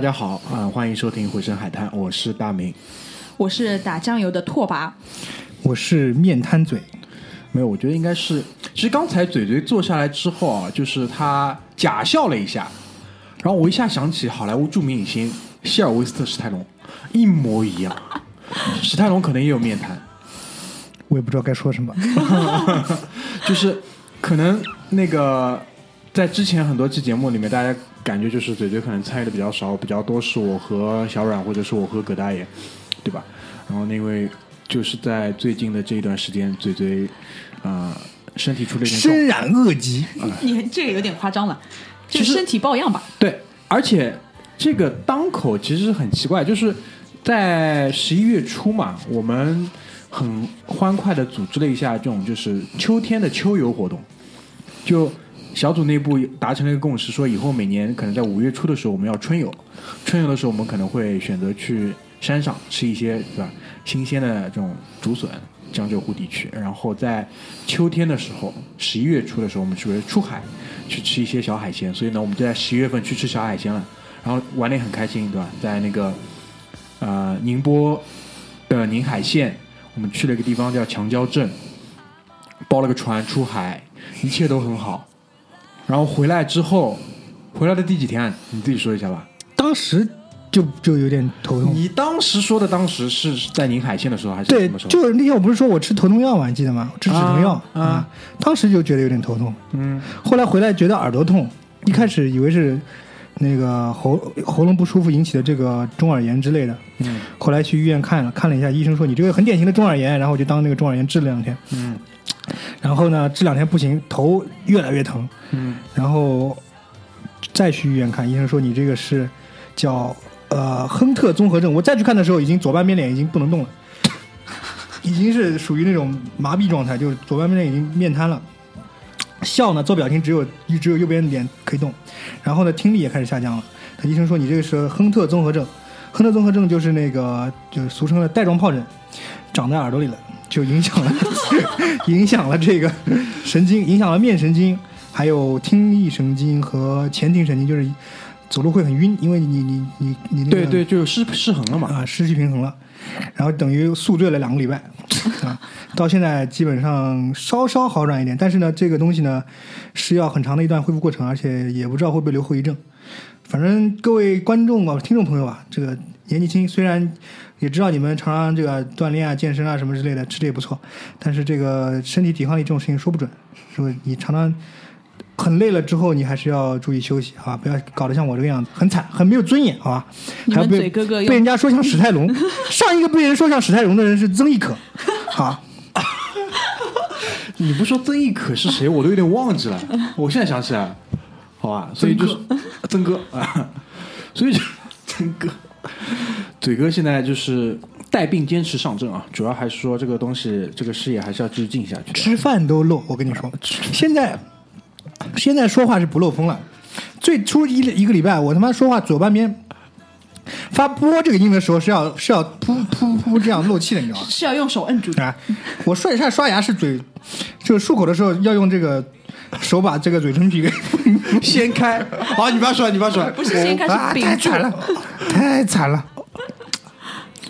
大家好啊、欢迎收听《回声海滩》，我是大明。我是打酱油的拓跋，我是面瘫嘴，没有，我觉得应该是，其实刚才嘴嘴坐下来之后啊，就是他假笑了一下，然后我一下想起好莱坞著名影星希尔维斯特·史泰龙，一模一样。史泰龙可能也有面瘫，我也不知道该说什么。就是可能那个在之前很多期节目里面，大家感觉就是嘴嘴可能参与的比较少，比较多是我和小阮或者是我和葛大爷，对吧？然后那位就是在最近的这一段时间，嘴嘴啊、呃身体出了一点状身染恶疾，你这个有点夸张了，就是身体抱恙吧？对，而且这个当口其实很奇怪，就是在十一月初嘛，我们很欢快的组织了一下这种就是秋天的秋游活动，就小组内部达成了一个共识，说以后每年可能在五月初的时候我们要春游，春游的时候我们可能会选择去山上吃一些对吧新鲜的这种竹笋。江浙沪地区，然后在秋天的时候，十一月初的时候，我们是为出海去吃一些小海鲜，所以呢，我们就在十一月份去吃小海鲜了，然后玩的也很开心，对吧？在那个呃宁波的宁海县，我们去了一个地方叫强礁镇，包了个船出海，一切都很好。然后回来之后，回来的第几天，你自己说一下吧。当时就就有点头痛。你当时说的当时是在宁海县的时候还是对什么时，候？就是那天我不是说我吃头痛药吗？你记得吗？吃止痛药啊啊当时就觉得有点头痛，嗯，后来回来觉得耳朵痛，一开始以为是那个喉喉咙不舒服引起的这个中耳炎之类的，嗯，后来去医院看了，看了一下，医生说你这个很典型的中耳炎，然后我就当那个中耳炎治了两天，嗯，然后呢这两天不行，头越来越疼，嗯，然后再去医院看，医生说你这个是叫呃亨特综合症。我再去看的时候，已经左半边脸已经不能动了，已经是属于那种麻痹状态，就是左半边脸已经面瘫了。笑呢，做表情只有只有右边脸可以动，然后呢，听力也开始下降了。他医生说你这个是亨特综合症，亨特综合症就是那个就是俗称的带状疱疹，长在耳朵里了，就影响了影响了这个神经，影响了面神经，还有听力神经和前庭神经，就是走路会很晕，因为你你你你你那个对对，就失失衡了嘛。啊，失去平衡了，然后等于宿醉了两个礼拜啊，到现在基本上稍稍好转一点，但是呢，这个东西呢是要很长的一段恢复过程，而且也不知道会不会留后遗症。反正各位观众啊、听众朋友啊，这个年纪轻，虽然也知道你们常常这个锻炼啊、健身啊什么之类的，吃的也不错，但是这个身体抵抗力这种事情说不准，是不是？你常常很累了之后，你还是要注意休息啊，不要搞得像我这个样子，很惨，很没有尊严，好吧？还要被哥哥被人家说像史泰龙，上一个被人说像史泰龙的人是曾轶可，好，你不说曾轶可是谁，我都有点忘记了。我现在想起来，好吧，所以就是曾哥啊，所以就 曾哥，嘴哥现在就是带病坚持上阵啊，主要还是说这个东西，这个事业还是要继续进下去的。吃饭都漏，我跟你说，现在现在说话是不漏风了。最初一一个礼拜，我他妈说话左半边发波这个音的时候是要是要噗噗噗这样漏气的，你知道吗？是要用手摁住的。啊，我刷一下刷牙是嘴，就是漱口的时候要用这个手把这个嘴唇皮给 掀开，好，你不要说，你不要说，不是掀开啊，始屏住，太惨了，太惨了。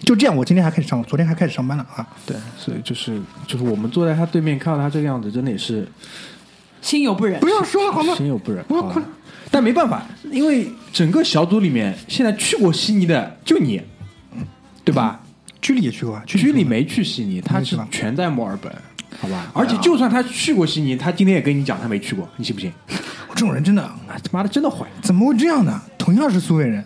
就这样，我今天还开始上，昨天还开始上班了啊！对，所以就是就是我们坐在他对面，看到他这个样子，真的也是心有不忍不。要说了好吗？心有不忍。我要哭了但没办法，因为整个小组里面现在去过悉尼的就你，对吧？居里也去过啊，居里没去悉尼，他是全在墨尔本，好吧？而且就算他去过悉尼，他今天也跟你讲他没去过，你信不信？我这种人真的啊，他妈的真的坏！怎么会这样呢？同样是苏北人，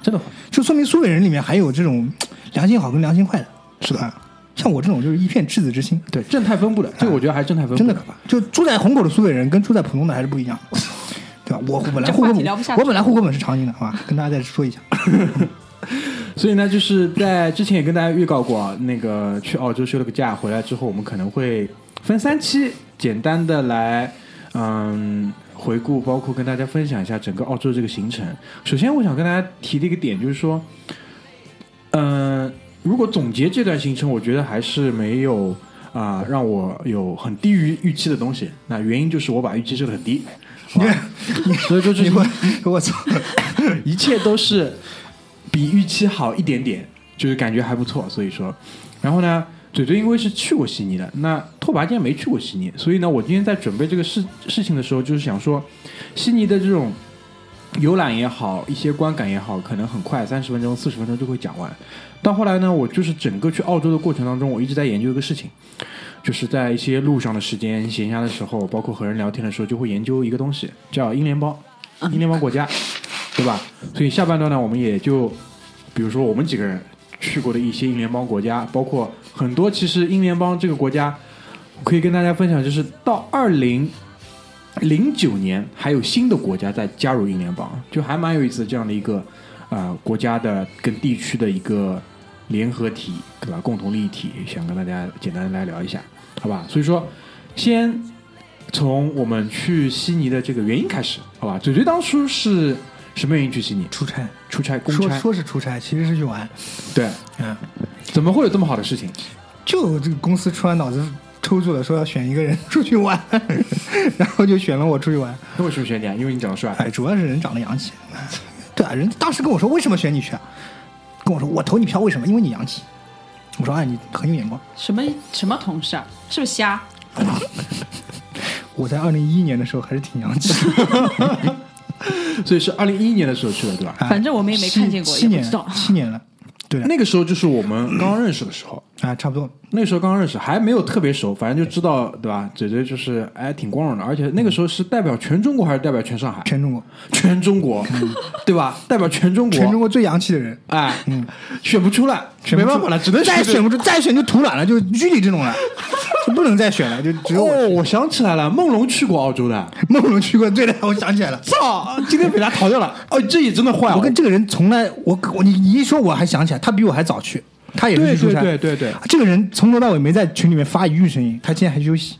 真的坏。就说明苏北人里面还有这种良心好跟良心坏的，是吧？像我这种就是一片赤子之心，对，正态分布的，这个我觉得还是正态分布真的可怕。就住在虹口的苏北人跟住在浦东的还是不一样，对吧？我本来户口本我本来户口本是长宁的，好吧？跟大家再说一下。所以呢，就是在之前也跟大家预告过，啊，那个去澳洲休了个假，回来之后我们可能会分三期，简单的来嗯回顾，包括跟大家分享一下整个澳洲这个行程。首先，我想跟大家提的一个点就是说，嗯、如果总结这段行程，我觉得还是没有啊、让我有很低于预期的东西。那原因就是我把预期设的很低，所以说就是你我我操，一切都是比预期好一点点，就是感觉还不错。所以说，然后呢，嘴嘴因为是去过悉尼的，那拓跋今天没去过悉尼，所以呢，我今天在准备这个事事情的时候，就是想说，悉尼的这种游览也好，一些观感也好，可能很快三十分钟、四十分钟就会讲完。到后来呢，我就是整个去澳洲的过程当中，我一直在研究一个事情，就是在一些路上的时间、闲暇的时候，包括和人聊天的时候，就会研究一个东西，叫英联邦，英联邦国家，对吧？所以下半段呢，我们也就比如说我们几个人去过的一些英联邦国家，包括很多其实英联邦这个国家，可以跟大家分享，就是到二零零九年还有新的国家在加入英联邦，就还蛮有意思的这样的一个呃国家的跟地区的一个联合体，对吧？共同利益体，想跟大家简单来聊一下，好吧？所以说，先从我们去悉尼的这个原因开始，好吧？嘴嘴当初是什么原因去悉尼？出差，出差公说差，说是出差，其实是去玩。对，嗯，怎么会有这么好的事情？就这个公司突然脑子抽住了，说要选一个人出去玩，然后就选了我出去玩。那为什么选你啊？因为你长得帅。哎，主要是人长得洋气。对啊，人当时跟我说为什么选你去啊？跟我说我投你票为什么？因为你洋气。我说哎，你很有眼光。什么什么同事啊？是不是瞎？我在二零一一年的时候还是挺洋气 的，所以是二零一一年的时候去的，对吧？啊反正我们也没看见过七七年七年了。对，那个时候就是我们刚刚认识的时候，啊，差不多。那时候刚刚认识，还没有特别熟，反正就知道，对吧？姐姐就是哎挺光荣的，而且那个时候是代表全中国还是代表全上海？全中国，全中国，对吧？代表全中国，全中国最洋气的人，哎，选不出来，选没办法了，只能选再选不出，再选就土软了，就居里这种了，就不能再选了，就只有我哦，我想起来了，梦龙去过澳洲的，梦龙去过，对的，我想起来了。操，今天被他逃掉了。哦，这也真的坏，我跟这个人从来，我我你你一说，我还想起来，他比我还早去，他也是去出差。对对对，这个人从头到尾没在群里面发一句声音，他今天还休息。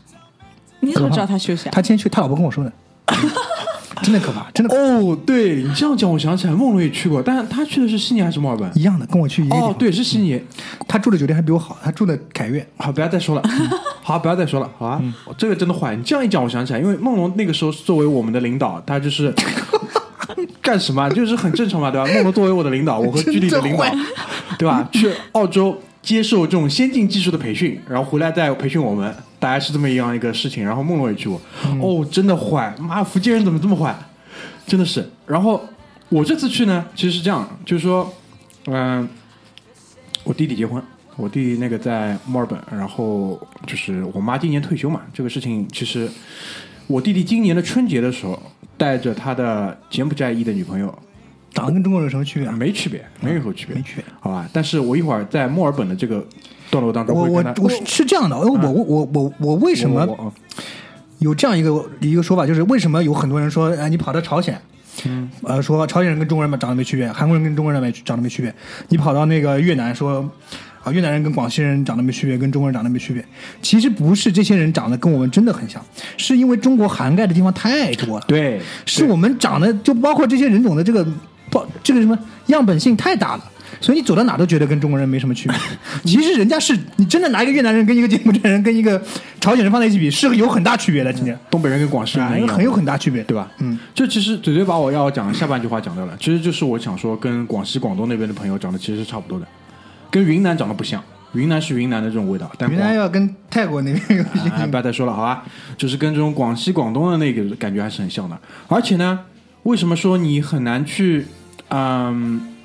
你怎么知道他休息啊？他今天去，他老婆跟我说的，真的可怕，真的哦，对你这样讲，我想起来，梦龙也去过，但是他去的是悉尼还是墨尔本？一样的，跟我去一个地方哦，，对，是悉尼。他住的酒店还比我好，他住的凯悦。好，不要再说了，好，不要再说了，好啊。这个真的坏，你这样一讲，我想起来，因为梦龙那个时候作为我们的领导，他就是干什么啊，就是很正常嘛，对吧？梦龙作为我的领导，我和居里的领导，对吧？去澳洲接受这种先进技术的培训，然后回来再培训我们，大概是这么一样一个事情。然后梦龙也去过，哦，真的坏，妈，福建人怎么这么坏？真的是。然后我这次去呢，其实是这样，就是说，嗯、我弟弟结婚，我弟弟那个在墨尔本，然后就是我妈今年退休嘛，这个事情其实我弟弟今年的春节的时候，带着他的柬埔寨裔的女朋友，长得跟中国人有什么区别啊？没区别，没任何区别，没区别。好吧？但是我一会儿在墨尔本的这个段落当中我我我是是这样的，我我我我我为什么有这样一个一个说法，就是为什么有很多人说，哎，你跑到朝鲜，嗯，呃，说朝鲜人跟中国人长得没区别，韩国人跟中国人没长得没区别，你跑到那个越南说。啊，越南人跟广西人长得没区别，跟中国人长得没区别。其实不是这些人长得跟我们真的很像，是因为中国涵盖的地方太多了。对，是我们长得就包括这些人种的这个包这个什么样本性太大了，所以你走到哪都觉得跟中国人没什么区别。其实人家是你真的拿一个越南人跟一个柬埔寨人跟一个朝鲜人放在一起比，是有很大区别的。今天东北人跟广西人很有很大区别，对吧？嗯，这其实嘴嘴把我要讲的下半句话讲掉了，其实就是我想说，跟广西、广东那边的朋友长得其实是差不多的，跟云南长得不像，云南是云南的这种味道，但云南要跟泰国那边有些啊，不要再说了，好吧？就是跟这种广西、广东的那个感觉还是很像的。而且呢，为什么说你很难去，嗯，去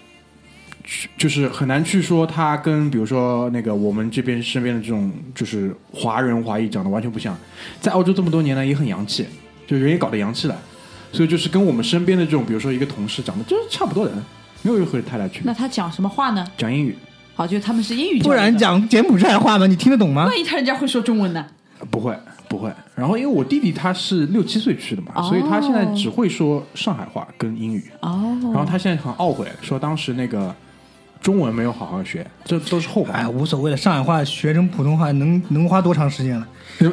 就是很难去说他跟比如说那个我们这边身边的这种就是华人华裔长得完全不像。在澳洲这么多年呢，也很洋气，就人也搞得洋气了，所以就是跟我们身边的这种，比如说一个同事长得就是差不多的，没有任何太大区别那。他讲什么话呢？讲英语好，就他们是英语，不然讲柬埔寨话吗？你听得懂吗？万一他人家会说中文呢？不会不会。然后因为我弟弟他是六七岁去的嘛，哦所以他现在只会说上海话跟英语。哦，然后他现在很懊悔，说当时那个中文没有好好学，这都是后哎，话，无所谓了，上海话学成普通话能能花多长时间了？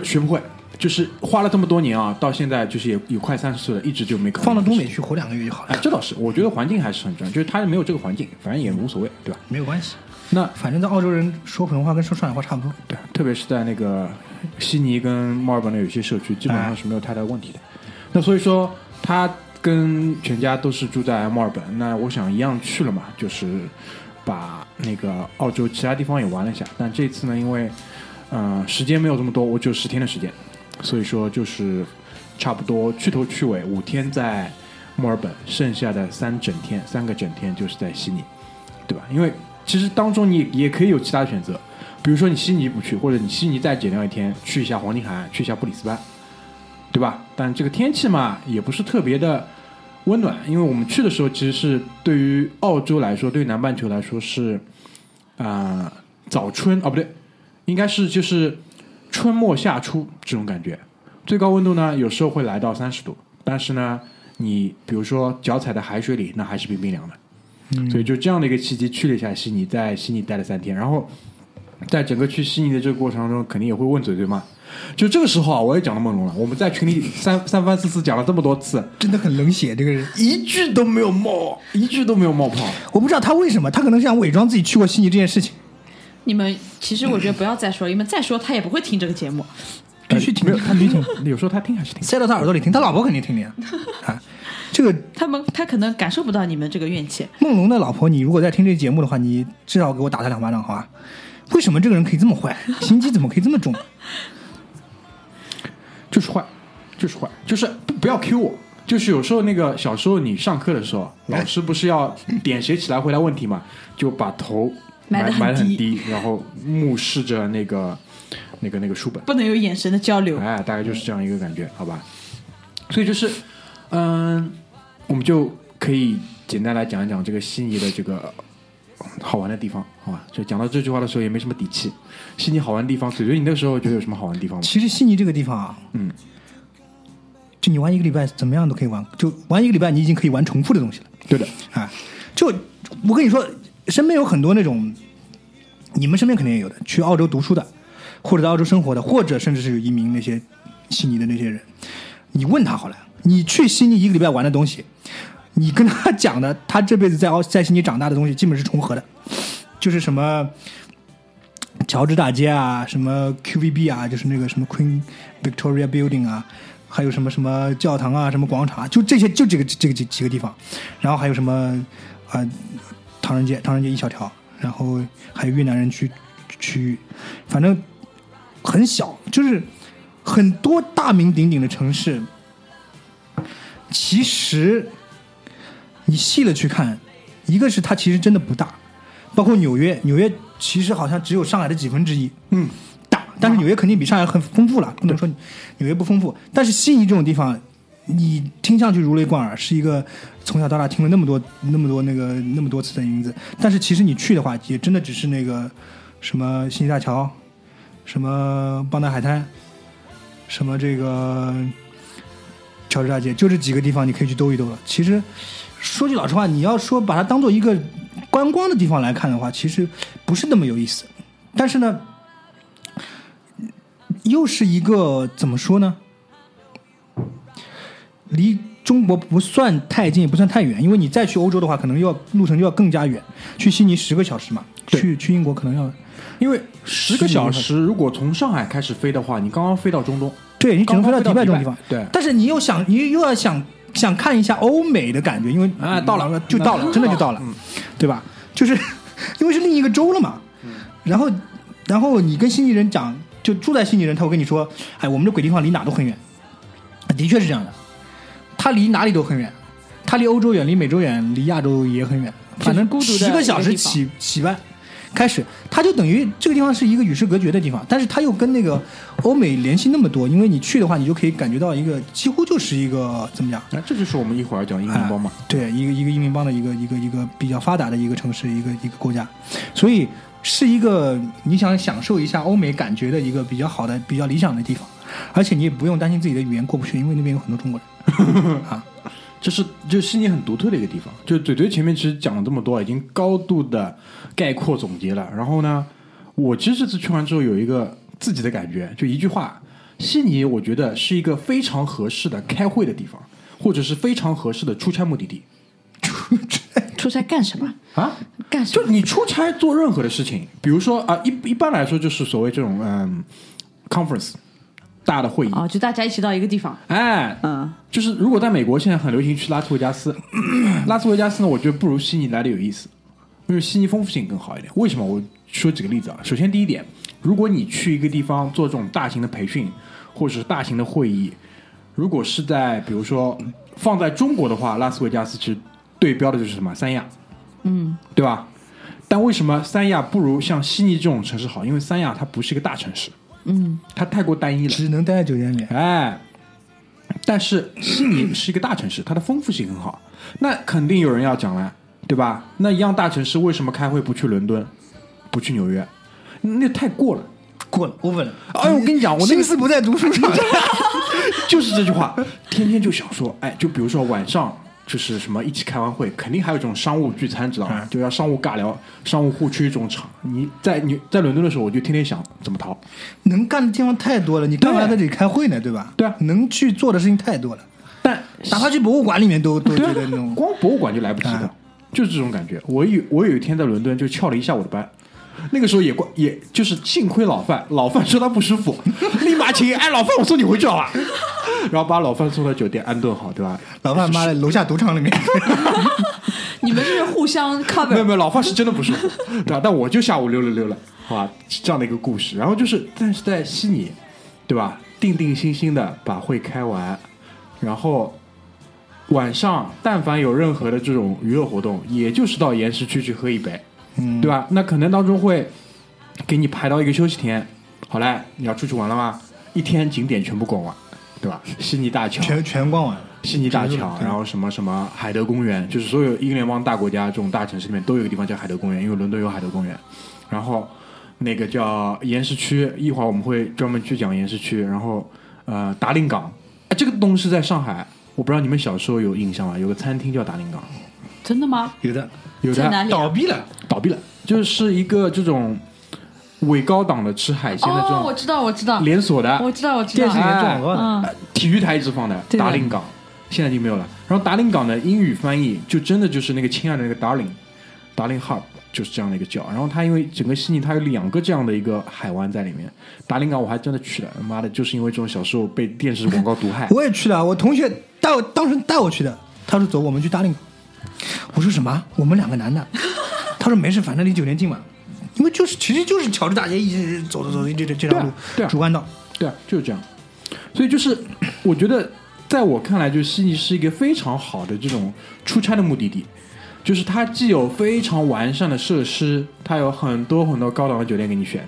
学不会。就是花了这么多年啊，到现在就是也也快三十岁了，一直就没考。放到东北去活两个月就好哎，了，这倒是，我觉得环境还是很重要，就是他没有这个环境，反正也无所谓，对吧？没有关系。那反正在澳洲人说普通话跟说上海话差不多。对，特别是在那个悉尼跟墨尔本的有些社区，基本上是没有太大问题的。那所以说，他跟全家都是住在墨尔本，那我想一样去了嘛，就是把那个澳洲其他地方也玩了一下。但这次呢，因为呃时间没有这么多，我只有十天的时间，所以说就是差不多去头去尾五天在墨尔本，剩下的三整天三个整天就是在悉尼，对吧？因为其实当中你也可以有其他选择，比如说你悉尼不去，或者你悉尼再减掉一天，去一下黄金海岸，去一下布里斯班，对吧？但这个天气嘛，也不是特别的温暖，因为我们去的时候其实是对于澳洲来说，对于南半球来说是啊、呃早春哦不对，应该是就是春末夏初这种感觉，最高温度呢有时候会来到三十度，但是呢，你比如说脚踩在海水里，那还是冰冰凉的。所以就这样的一个契机去了一下悉尼，在悉尼待了三天，然后在整个去悉尼的这个过程当中，肯定也会问嘴嘴嘛。就这个时候啊，我也讲到梦龙了。我们在群里三三番四次讲了这么多次，真的很冷血，这个人。一句都没有冒，一句都没有冒泡。我不知道他为什么，他可能是想伪装自己去过悉尼这件事情。你们其实我觉得不要再说了，因为再说他也不会听这个节目。必须听没有，他听，有时候他听还是听。塞到他耳朵里听，他老婆肯定听的呀。啊，这个他们他可能感受不到你们这个怨气。梦龙的老婆，你如果在听这节目的话，你至少给我打他两巴掌，好吧？为什么这个人可以这么坏？心机怎么可以这么重？就是坏，就是坏，就是不不要 Q 我。就是有时候那个小时候你上课的时候，老师不是要点谁起来回答问题嘛，就把头埋埋得很低低，然后目视着那个那个那个书本，不能有眼神的交流。哎，大概就是这样一个感觉，好吧？所以就是，嗯，我们就可以简单来讲一讲这个悉尼的这个好玩的地方，好吧？就讲到这句话的时候也没什么底气。悉尼好玩的地方，嘴嘴，你那个时候觉得有什么好玩的地方吗？其实悉尼这个地方啊，嗯，就你玩一个礼拜怎么样都可以玩，就玩一个礼拜你已经可以玩重复的东西了。对的，啊，就我跟你说，身边有很多那种，你们身边肯定也有的，去澳洲读书的，或者在澳洲生活的，或者甚至是有移民那些悉尼的那些人，你问他好了，你去悉尼一个礼拜玩的东西，你跟他讲的，他这辈子在澳在悉尼长大的东西，基本是重合的，就是什么。乔治大街啊，什么 QVB 啊，就是那个什么 Queen Victoria Building 啊，还有什么什么教堂啊，什么广场啊，就这些，就这个这个几几个地方，然后还有什么啊、呃唐人街，唐人街一小条，然后还有越南人区区域，反正很小，就是很多大名鼎鼎的城市，其实你细了去看，一个是它其实真的不大，包括纽约，纽约其实好像只有上海的几分之一，嗯，大，但是纽约肯定比上海很丰富了，不能说纽约不丰富。但是悉尼这种地方，你听上去如雷贯耳，是一个从小到大听了那么多、那么多那个那么多次的名字，但是其实你去的话，也真的只是那个什么悉尼大桥，什么邦达海滩，什么这个乔治大街，就这几个地方你可以去兜一兜了。其实说句老实话，你要说把它当做一个观光的地方来看的话，其实不是那么有意思。但是呢，又是一个怎么说呢？离中国不算太近，也不算太远，因为你再去欧洲的话，可能要路程就要更加远。去悉尼十个小时嘛，去去英国可能要因为十个小时，如果从上海开始飞的话，你刚刚飞到中东，对你只能飞到迪拜这种地方。对但是你又想，你又要想想看一下欧美的感觉，因为啊到了。就到了，真的就到了，嗯。对吧？就是 因为是另一个州了嘛。然后，然后你跟悉尼人讲，就住在悉尼人，他会跟你说，哎，我们这鬼地方离哪都很远，的确是这样的，他离哪里都很远，他离欧洲远，离美洲远，离亚洲也很远，反正十个小时起起班，开始，它就等于这个地方是一个与世隔绝的地方，但是它又跟那个欧美联系那么多，因为你去的话，你就可以感觉到一个几乎就是一个怎么讲？那这就是我们一会儿讲英联邦嘛。哎对，一个一个英联邦的一个一个一个比较发达的一个城市，一个一个国家，所以是一个你想享受一下欧美感觉的一个比较好的、比较理想的地方，而且你也不用担心自己的语言过不去，因为那边有很多中国人 啊。这是就悉尼很独特的一个地方。就嘴嘴前面其实讲了这么多，已经高度的概括总结了。然后呢，我其实这次去完之后有一个自己的感觉，就一句话：悉尼我觉得是一个非常合适的开会的地方，或者是非常合适的出差目的地出差 出差干什么？啊。干什么？就你出差做任何的事情，比如说啊，一一般来说就是所谓这种嗯，conference 大的会议，哦，就大家一起到一个地方，哎，嗯，就是如果在美国现在很流行去拉斯维加斯，拉斯维加斯呢，我觉得不如悉尼来的有意思，因为悉尼丰富性更好一点。为什么？我说几个例子啊。首先第一点，如果你去一个地方做这种大型的培训或者是大型的会议，如果是在比如说放在中国的话，拉斯维加斯其实对标的就是什么三亚，嗯，对吧？但为什么三亚不如像悉尼这种城市好？因为三亚它不是一个大城市，嗯，它太过单一了。只能待在酒店里。哎，但是悉尼是一个大城市，它的丰富性很好，那肯定有人要讲了，对吧？那一样大城市为什么开会不去伦敦，不去纽约？那太过了。过了，over 了。哎，我跟你讲，我那个心思不在读书上。就是这句话，天天就想说，哎，就比如说晚上就是什么一起开完会，肯定还有这种商务聚餐，知道吗？就要商务尬聊、商务互吹这种场。你在你在伦敦的时候，我就天天想怎么逃。能干的地方太多了，你干嘛在这里开会呢？对吧？对啊能去做的事情太多了，但哪怕去博物馆里面都都觉得那种光博物馆就来不及的啊，就是这种感觉。我有我有一天在伦敦就翘了一下午的班，那个时候也怪也就是幸亏老范，老范说他不舒服，立马请哎老范我送你回去好吧，然后把老范送到酒店安顿好，对吧？老范妈的楼下赌场里面，你们是互相没有 cover，没有，老范是真的不舒服，对吧？但我就下午溜了溜了，好吧，这样的一个故事。然后就是，但是在悉尼，对吧？定定心心的把会开完，然后晚上但凡有任何的这种娱乐活动，也就是到岩石区去喝一杯，嗯，对吧？那可能当中会给你排到一个休息天，好嘞，你要出去玩了吗？一天景点全部逛完，对吧？悉尼大桥，全全逛完了。悉尼大桥，然后什么什么海德公园，就是所有英联邦大国家这种大城市里面都有一个地方叫海德公园，因为伦敦有海德公园。然后那个叫岩石区，一会儿我们会专门去讲岩石区。然后呃，达令港，哎，这个东西在上海，我不知道你们小时候有印象吗？有个餐厅叫达令港，真的吗？有的有的？倒闭了，倒闭了，就是一个这种伪高档的吃海鲜的这种，我知道，我知道，连锁的，我知道，我知道电视里。面做哎广告的。嗯，呃体育台一直放的达令港，现在已经没有了。然后达令港的英语翻译就真的就是那个亲爱的那个 darling，darling hub 就是这样的一个角。然后它因为整个悉尼它有两个这样的一个海湾在里面，达令港我还真的去了，妈的，就是因为这种小时候被电视广告毒害。我也去了，我同学带我当时带我去的，他说走，我们去达令。我说什么？我们两个男的。他说没事，反正离酒店近嘛。因为就是其实就是乔治大街一直走走走这这这条路，对啊对啊主干道。对啊，就是这样。所以就是我觉得，在我看来，就悉尼是一个非常好的这种出差的目的地。就是它既有非常完善的设施，它有很多很多高档的酒店给你选，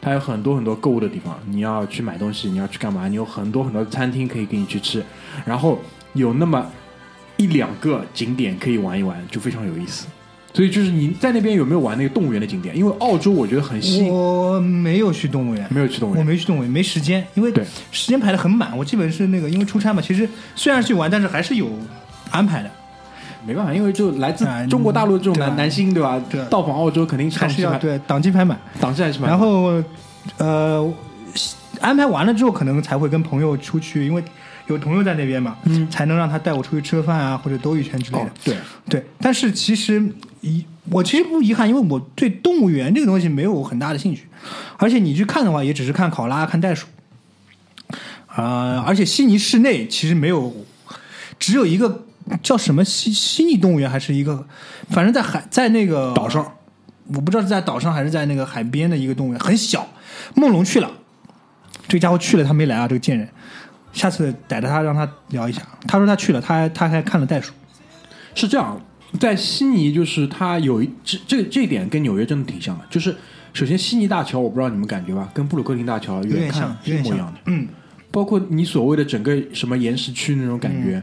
它有很多很多购物的地方，你要去买东西，你要去干嘛？你有很多很多餐厅可以给你去吃，然后有那么一两个景点可以玩一玩，就非常有意思。所以就是你在那边有没有玩那个动物园的景点？因为澳洲我觉得很吸引，我没有去动物园，没有去动物园我。没去动物园，没时间，因为对时间排的很满。我基本是那个因为出差嘛，其实虽然去玩，但是还是有安排的，没办法，因为就来自哎中国大陆这种男男星，对吧？对到访澳洲肯定还是要对档期排满。档期还是满。然后呃，安排完了之后，可能才会跟朋友出去，因为有朋友在那边嘛，嗯才能让他带我出去吃个饭啊，或者兜一圈之类的。哦，对，对，但是其实遗我其实不遗憾，因为我对动物园这个东西没有很大的兴趣，而且你去看的话，也只是看考拉、看袋鼠。啊、而且悉尼市内其实没有，只有一个叫什么悉悉尼动物园，还是一个，反正在海在那个岛上，我不知道是在岛上还是在那个海边的一个动物园，很小。梦龙去了，这个家伙去了，他没来啊，这个贱人。下次逮着他让他聊一下。他说他去了，他还他还看了袋鼠。是这样。在悉尼，就是他有一这这这一点跟纽约真的挺像的，就是首先悉尼大桥，我不知道你们感觉吧，跟布鲁克林大桥远看有点像，一模一样的。嗯，包括你所谓的整个什么岩石区那种感觉，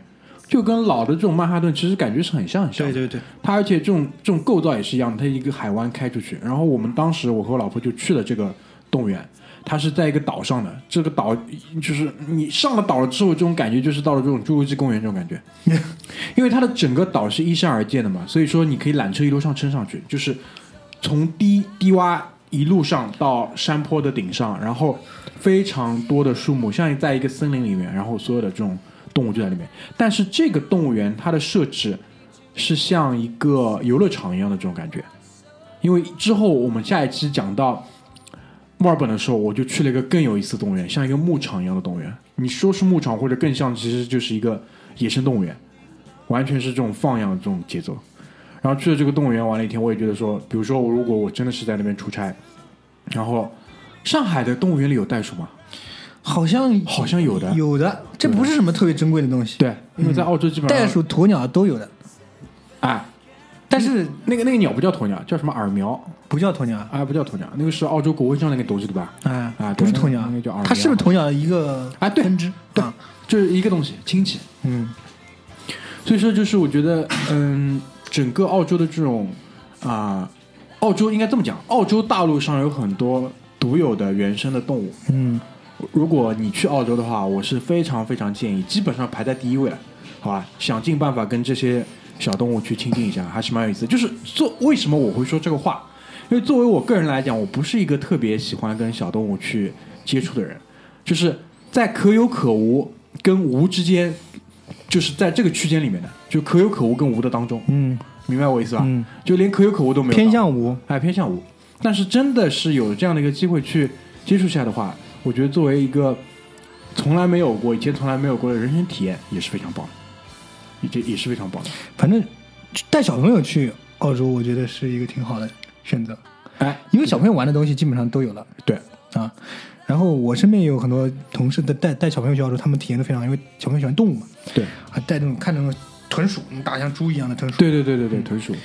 就跟老的这种曼哈顿其实感觉是很像很像。对对对，它而且这种这种构造也是一样的，它一个海湾开出去。然后我们当时我和我老婆就去了这个动物园，它是在一个岛上的。这个岛就是你上了岛了之后，这种感觉就是到了这种侏罗纪公园这种感觉，因为它的整个岛是依山而建的嘛，所以说你可以缆车一路上撑上去，就是从低低洼一路上到山坡的顶上，然后非常多的树木，像在一个森林里面，然后所有的这种动物就在里面。但是这个动物园它的设置是像一个游乐场一样的这种感觉，因为之后我们下一期讲到墨尔本的时候，我就去了一个更有意思的动物园，像一个牧场一样的动物园。你说是牧场，或者更像，其实就是一个野生动物园，完全是这种放养的这种节奏。然后去了这个动物园玩了一天，我也觉得说，比如说我如果我真的是在那边出差，然后上海的动物园里有袋鼠吗？好像好像有的，有的，这不是什么特别珍贵的东西。对，因为在澳洲基本上袋鼠、鸵鸟都有的，哎，但是那个那个鸟不叫鸵鸟，叫什么耳苗？不叫鸵鸟，哎，不叫鸵鸟，那个是澳洲国徽上那个东西对吧？哎啊对不是鸵鸟那个叫耳，它是不是鸵鸟的一个啊对分支？对啊，就是一个东西，亲戚。嗯，所以说，就是我觉得，嗯，整个澳洲的这种啊、澳洲应该这么讲，澳洲大陆上有很多独有的原生的动物。嗯，如果你去澳洲的话，我是非常非常建议，基本上排在第一位了，好吧？想尽办法跟这些小动物去亲近一下，还是蛮有意思的。就是做为什么我会说这个话？因为作为我个人来讲，我不是一个特别喜欢跟小动物去接触的人，就是在可有可无跟无之间，就是在这个区间里面的，就可有可无跟无的当中，嗯，明白我意思吧？嗯就连可有可无都没有，偏向无。哎，偏向无。但是真的是有这样的一个机会去接触下的话，我觉得作为一个从来没有过、以前从来没有过的人生体验，也是非常棒的，也这也是非常棒的。反正带小朋友去澳洲，我觉得是一个挺好的选择，哎，因为小朋友玩的东西基本上都有了对，啊。然后我身边也有很多同事带带带小朋友去澳洲，他们体验的非常好，因为小朋友喜欢动物嘛，对，还带那种看那种豚鼠，那种大像猪一样的豚鼠。对对对对对，豚鼠，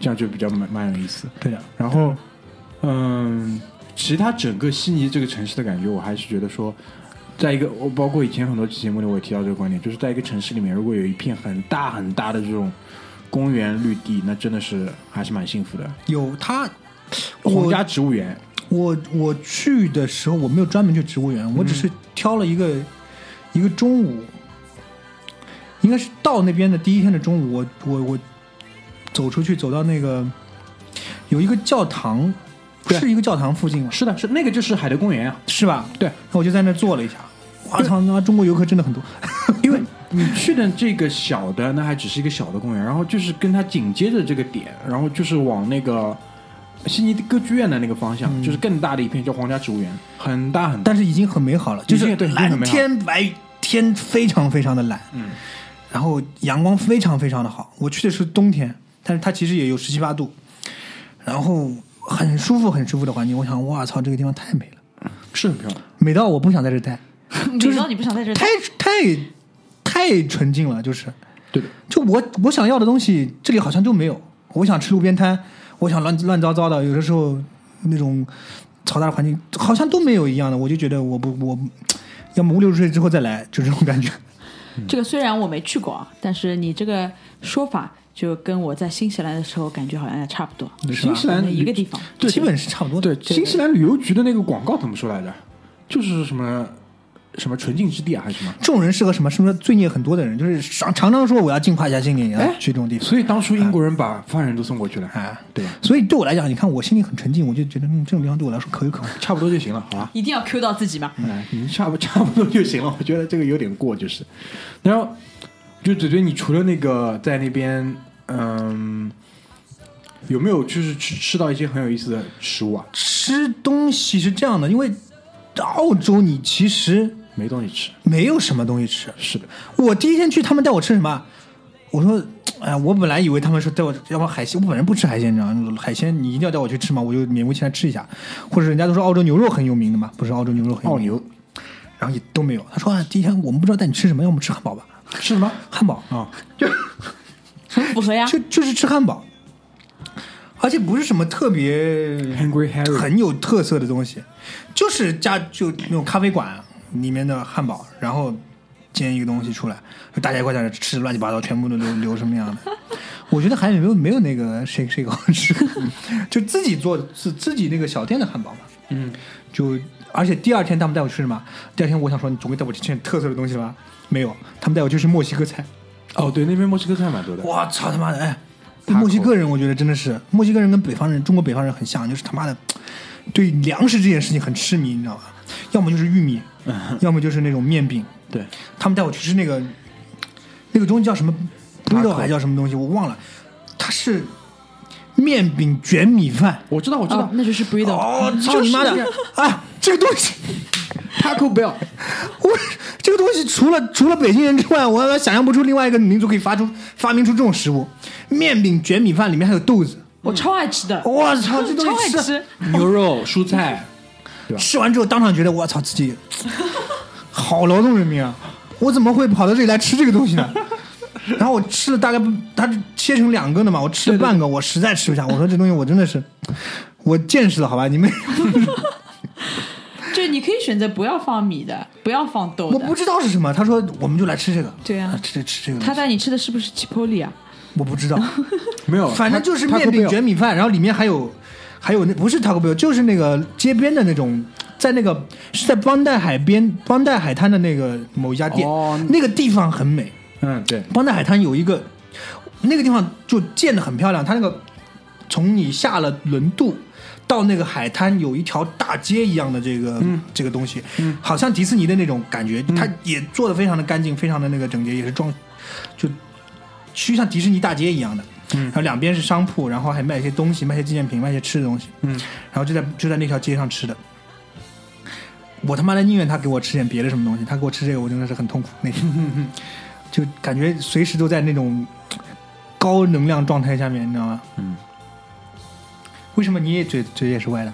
这样就比较蛮蛮有意思。对的，然后，嗯，其他整个悉尼这个城市的感觉，我还是觉得说，在一个我包括以前很多期节目里我也提到这个观点，就是在一个城市里面，如果有一片很大很大的这种公园绿地，那真的是还是蛮幸福的。有他，皇家植物园，我我去的时候，我没有专门去植物园，我只是挑了一个、一个中午，应该是到那边的第一天的中午，我我我走出去，走到那个有一个教堂，是一个教堂附近吗？是的，是那个就是海德公园啊。是吧？对，那我就在那坐了一下，我操，那中国游客真的很多，因为你去的这个小的，那还只是一个小的公园，然后就是跟它紧接着这个点，然后就是往那个悉尼歌剧院的那个方向，就是更大的一片叫皇家植物园，很大很大。但是已经很美好了，就是对蓝天白天非常非常的蓝，嗯，然后阳光非常非常的好。我去的是冬天，但是它其实也有十七八度，然后很舒服很舒服的环境。我想，哇操，这个地方太美了，是很漂亮。美到我不想在这待，美到你不想在这太太太纯净了，就是对的，就我我想要的东西，这里好像都没有。我想吃路边摊，我想乱乱糟糟的，有的时候那种嘈杂的环境好像都没有一样的，我就觉得我不我要么五六十岁之后再来，就这种感觉。这个虽然我没去过啊，但是你这个说法就跟我在新西兰的时候感觉好像也差不多，新西兰可能一个地方。对基本是差不多的。对，新西兰旅游局的那个广告怎么说来着？就是什么什么纯净之地啊，还是什么？这种人适合什么？适合罪孽很多的人，就是常常常说我要净化一下心灵，哎去这种地方。所以当初英国人把犯人都送过去了，哎，对吧？所以对我来讲，你看我心里很纯净，我就觉得嗯，这种地方对我来说可有可无。差不多就行了，好吧？一定要 Q 到自己嘛。哎，你差不 差不多就行了。我觉得这个有点过，就是。然后，就嘴嘴，你除了那个在那边，嗯，有没有就是吃吃到一些很有意思的食物啊？吃东西是这样的，因为澳洲你其实没东西吃。没有什么东西吃。是的，我第一天去，他们带我吃什么？我说，哎呀，我本来以为他们说带我要不海鲜，我本人不吃海鲜，你知道吗？海鲜你一定要带我去吃嘛，我就勉为其难吃一下。或者人家都说澳洲牛肉很有名的嘛，不是澳洲牛肉很有名，澳牛然后也都没有。他说啊，第一天我们不知道带你吃什么，要么吃汉堡吧，是什么？汉堡啊，就很符合呀。就就是吃汉堡，而且不是什么特别 Hungry Harry 很有特色的东西，就是家就那种咖啡馆里面的汉堡，然后煎一个东西出来，大家一块在那吃乱七八糟，全部都流流什么样的。我觉得还没有没有那个谁谁好吃，就自己做自自己那个小店的汉堡嘛。嗯，就而且第二天他们带我去什么？第二天我想说你总归带我去吃点特色的东西了吧？没有，他们带我去吃墨西哥菜。哦，对，那边墨西哥菜蛮多的。我操他妈的！哎，Taco 墨西哥人我觉得真的是，墨西哥人跟北方人、中国北方人很像，就是他妈的对粮食这件事情很痴迷，你知道吧？要么就是玉米，要么就是那种面饼。对，他们带我去吃那个那个东西叫什么 burrito 还叫什么东西，我忘了，它是面饼卷米饭。我知道，我知道哦，那就是 burrito。哦，操你妈的！啊，这个东西。，Taco Bell。我这个东西除了除了北京人之外，我想象不出另外一个民族可以发出发明出这种食物。面饼卷米饭里面还有豆子，我超爱吃的，我操，这东超爱西吃吃。牛肉、蔬菜，吃完之后当场觉得我操自己好劳动人民啊！我怎么会跑到这里来吃这个东西呢？然后我吃了大概不，它切成两个的嘛，我吃了半个，我实在吃不下。我说这东西我真的是，我见识了，好吧？你们可以选择不要放米的，不要放豆的。我不知道是什么。他说我们就来吃这个，对啊吃吃这个。他带你吃的是不是 Chipotle 啊？我不知道，没有，反正就是面饼卷米饭，然后里面还有还有那不是 Taco Bell，就是那个街边的那种，在那个是在邦代海边邦代海滩的那个某一家店，哦那个地方很美。嗯，对，邦代海滩有一个那个地方就建的很漂亮，它那个从你下了轮渡。到那个海滩有一条大街一样的这个、这个东西，好像迪士尼的那种感觉，它也做的非常的干净，非常的那个整洁，也是装就就像迪士尼大街一样的。然后两边是商铺，然后还卖一些东西，卖一些纪念品，卖一些吃的东西。嗯，然后就在就在那条街上吃的。我他妈的宁愿他给我吃点别的什么东西，他给我吃这个，我真的是很痛苦那天，就感觉随时都在那种高能量状态下面，你知道吗？嗯。为什么你也嘴嘴也是歪的？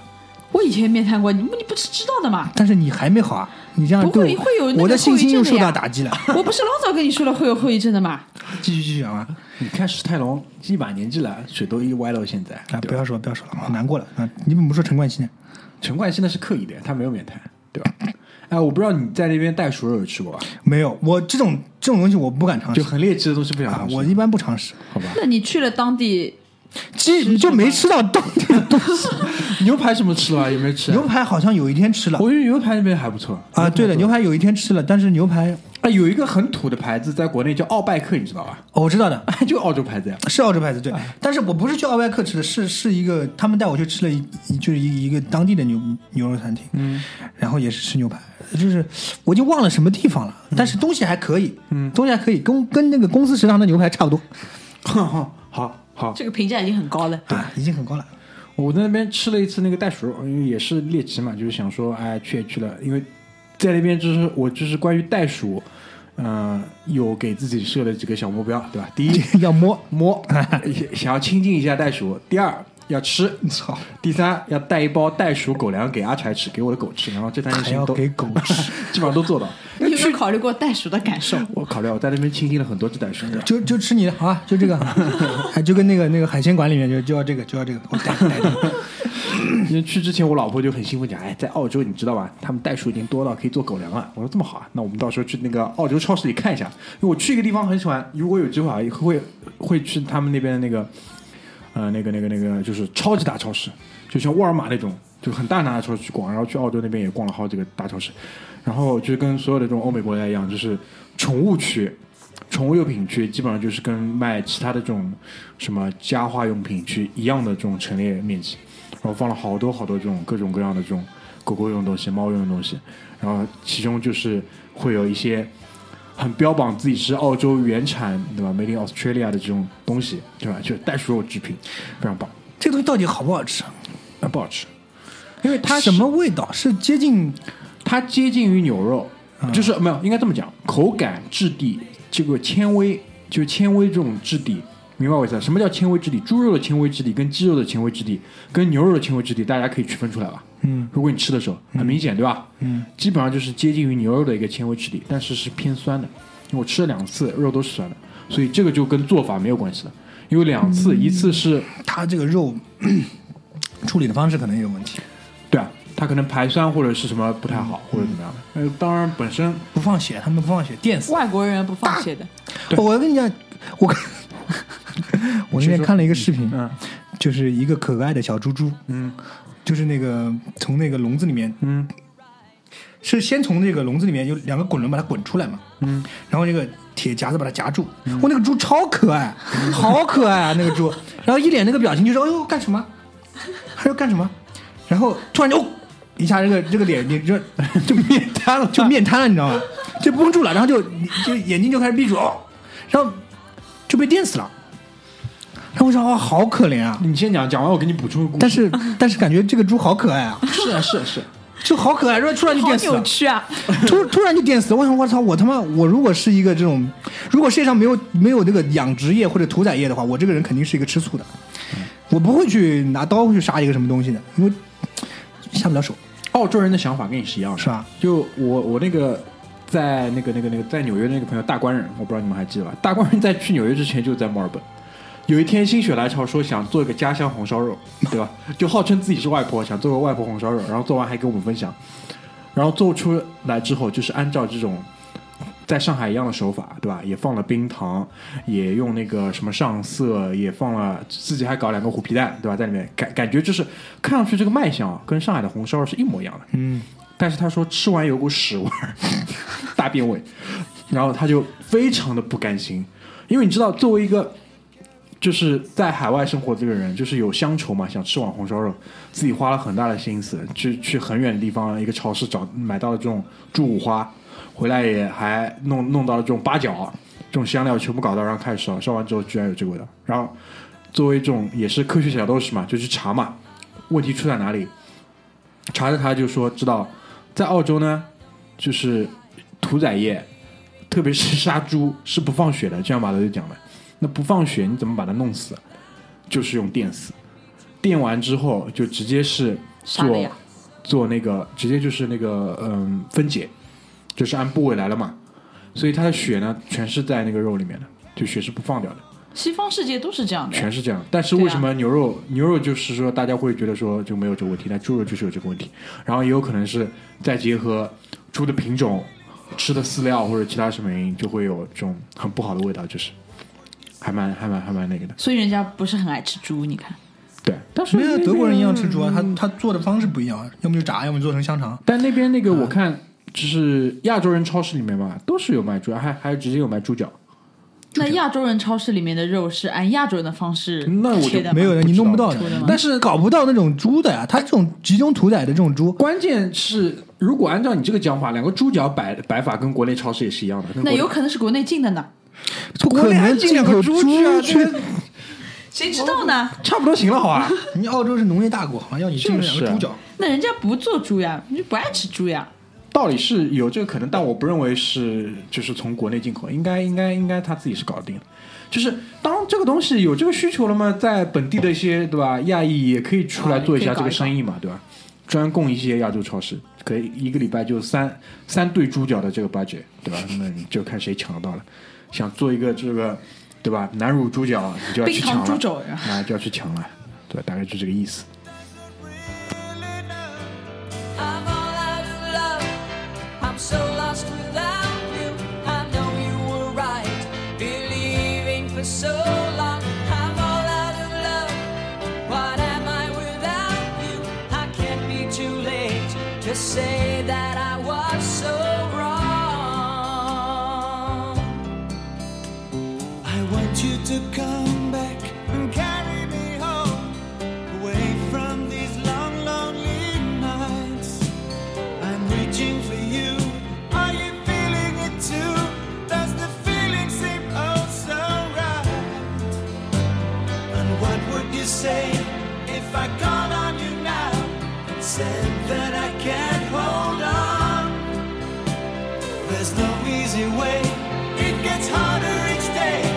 我以前面瘫过，你不你不是知道的吗？但是你还没好啊！你这样不会对我会有我的信心又受后遗症的呀到打击了。我不是老早跟你说了会有后遗症的吗？继续继续讲啊！你看史泰龙一把年纪了，嘴都一歪到现在啊，不要说不要说了，我难过了啊！你怎么不说陈冠希呢？陈冠希那是刻意的，他没有面瘫，对吧？哎，我不知道你在那边袋鼠肉有吃过吧？没有，我这种这种东西我不敢尝试就很劣质的东西不想啊尝，试我一般不尝试，好吧？那你去了当地，基就没吃到当地的东西。牛排什么吃了吧？有没有吃啊？牛排好像有一天吃了。我觉得牛排那边还不错。啊，对了，牛排排有一天吃了，但是牛排啊，有一个很土的牌子，在国内叫奥拜克，你知道吧？哦我知道的，就澳洲牌子呀。是澳洲牌子对，但是我不是去奥拜克吃的，是是一个他们带我去吃了一一就是一一个当地的牛牛肉餐厅，嗯，然后也是吃牛排，就是我就忘了什么地方了，但是东西还可以，嗯，东西还可以，跟跟那个公司食堂的牛排差不多，好这个评价已经很高了。对，已经很高了。我在那边吃了一次那个袋鼠肉，因为也是猎奇嘛，就是想说，哎，去也去了，因为在那边就是我就是关于袋鼠，嗯、有给自己设了几个小目标，对吧？第一，要摸，摸，想要亲近一下袋鼠；第二，要吃；操，第三，要带一包袋鼠狗粮给阿柴吃，给我的狗吃。然后这三件事情都给狗吃，基本上都做到。你有没有考虑过袋鼠的感受？我考虑我在那边亲近了很多只袋鼠，你知道吧就就吃你的，好啊，就这个，还就跟那个那个海鲜馆里面就就要这个就要这个，我带带带。因为去之前，我老婆就很兴奋讲，哎，在澳洲你知道吧？他们袋鼠已经多到可以做狗粮了。我说这么好啊，那我们到时候去那个澳洲超市里看一下。因为我去一个地方很喜欢，如果有机会啊，会会去他们那边的那个，呃，那个那个那个就是超级大超市，就像沃尔玛那种，就很大大的超市去逛。然后去澳洲那边也逛了好几个大超市，然后就跟所有的这种欧美国家一样，就是宠物区。宠物用品区基本上就是跟卖其他的这种什么家化用品区一样的这种陈列面积，然后放了好多好多这种各种各样的这种狗狗用的东西、猫用的东西，然后其中就是会有一些很标榜自己是澳洲原产对吧，Made in Australia 的这种东西，对吧？就袋鼠肉制品，非常棒，这个东西到底好不好吃？啊不好吃，因为它什么味道？是接近它接近于牛肉，就是没有应该这么讲，口感、质地、这个纤维，就是纤维这种质地，明白我意思？什么叫纤维质地？猪肉的纤维质地跟鸡肉的纤维质地跟牛肉的纤维质地，大家可以区分出来吧？嗯，如果你吃的时候很明显，对吧？嗯，基本上就是接近于牛肉的一个纤维质地，但是是偏酸的。因为我吃了两次，肉都是酸的，所以这个就跟做法没有关系了。因为两次，一次是它这个肉 处理的方式可能也有问题，对啊，它可能排酸或者是什么不太好，或者怎么样的。呃，当然本身不放血，他们不放血，电死。外国人不放血的，我跟你讲，我看我那天看了一个视频，嗯。就是一个可爱的小猪猪，嗯。就是那个从那个笼子里面，嗯。是先从那个笼子里面有两个滚轮把它滚出来嘛，嗯，然后那个铁夹子把它夹住，我、那个猪超可爱，好可爱啊那个猪，然后一脸那个表情就是哎呦干什么，他要干什么，然后突然就、哦、一下这个这个脸你这就面瘫了，就面瘫了，你知道吗？就绷住了，然后就就眼睛就开始闭住哦，然后就被电死了。然后我想，哇，好可怜啊！你先讲，讲完我给你补充个故事。但是，但是感觉这个猪好可爱啊，是啊是啊是啊，就好可爱，然后突然就好电死了扭。曲啊！突突然就电死了，我想我操，我他妈我如果是一个这种，如果世界上没有没有那个养殖业或者屠宰业的话，我这个人肯定是一个吃醋的，我不会去拿刀去杀一个什么东西的，因为下不了手，澳洲人的想法跟你是一样的，是吧？就我我那个在那个那个那个在纽约的那个朋友大官人，我不知道你们还记得吧？大官人在去纽约之前就在墨尔本。有一天心血来潮说想做一个家乡红烧肉，对吧？就号称自己是外婆，想做个外婆红烧肉，然后做完还跟我们分享。然后做出来之后，就是按照这种在上海一样的手法，对吧？也放了冰糖，也用那个什么上色，也放了自己还搞两个虎皮蛋，对吧？在里面感感觉就是看上去这个卖相啊，跟上海的红烧肉是一模一样的。嗯，但是他说吃完有股屎味儿，大便味，然后他就非常的不甘心，因为你知道，作为一个就是在海外生活这个人，就是有乡愁嘛，想吃碗红烧肉，自己花了很大的心思去去很远的地方一个超市找买到了这种猪五花，回来也还弄弄到了这种八角，这种香料全部搞到，然后开始烧，烧完之后居然有这个味道，然后作为这种也是科学小斗士嘛，就去查嘛，问题出在哪里？查着查就说知道，在澳洲呢，就是屠宰业，特别是杀猪是不放血的，这样马德就讲了，那不放血你怎么把它弄死？就是用电死，电完之后就直接是做做那个，直接就是那个嗯分解，就是按部位来了嘛，所以它的血呢全是在那个肉里面的，就血是不放掉的。西方世界都是这样的，全是这样。但是为什么牛肉、牛肉就是说大家会觉得说就没有这个问题，但猪肉就是有这个问题。然后也有可能是再结合猪的品种、吃的饲料或者其他什么原因，就会有这种很不好的味道，就是还蛮还蛮还蛮那个的。所以人家不是很爱吃猪。你看，对，但是没有德国人一样吃猪啊，他他做的方式不一样啊，要么就炸，要么就做成香肠。但那边那个我看就是亚洲人超市里面嘛，都是有卖猪，还还直接有卖猪脚。那亚洲人超市里面的肉是按亚洲人的方式那我没有的，你弄不到的。但是搞不到那种猪的呀，他这种集中屠宰的这种猪，关键是，如果按照你这个讲法，两个猪脚摆摆法跟国内超市也是一样的。那有可能是国内进的呢，不可能进口猪啊，去。谁知道呢？差不多行了，好吧？人家澳洲是农业大国，好像要你进两就是啊个猪脚。那人家不做猪呀，人家不爱吃猪呀。道理是有这个可能，但我不认为是就是从国内进口，应该应该应该他自己是搞得定的。就是当这个东西有这个需求了嘛，在本地的一些对吧亚裔也可以出来做一下这个生意嘛，对吧？专供一些亚洲超市，可以一个礼拜就三三对猪脚的这个 budget，对吧？那你就看谁抢得到了。想做一个这个对吧？南乳猪脚，你就要去抢了猪肘呀啊，就要去抢了，对吧？大概就这个意思。I'm all out There's no easy way. It gets harder each day.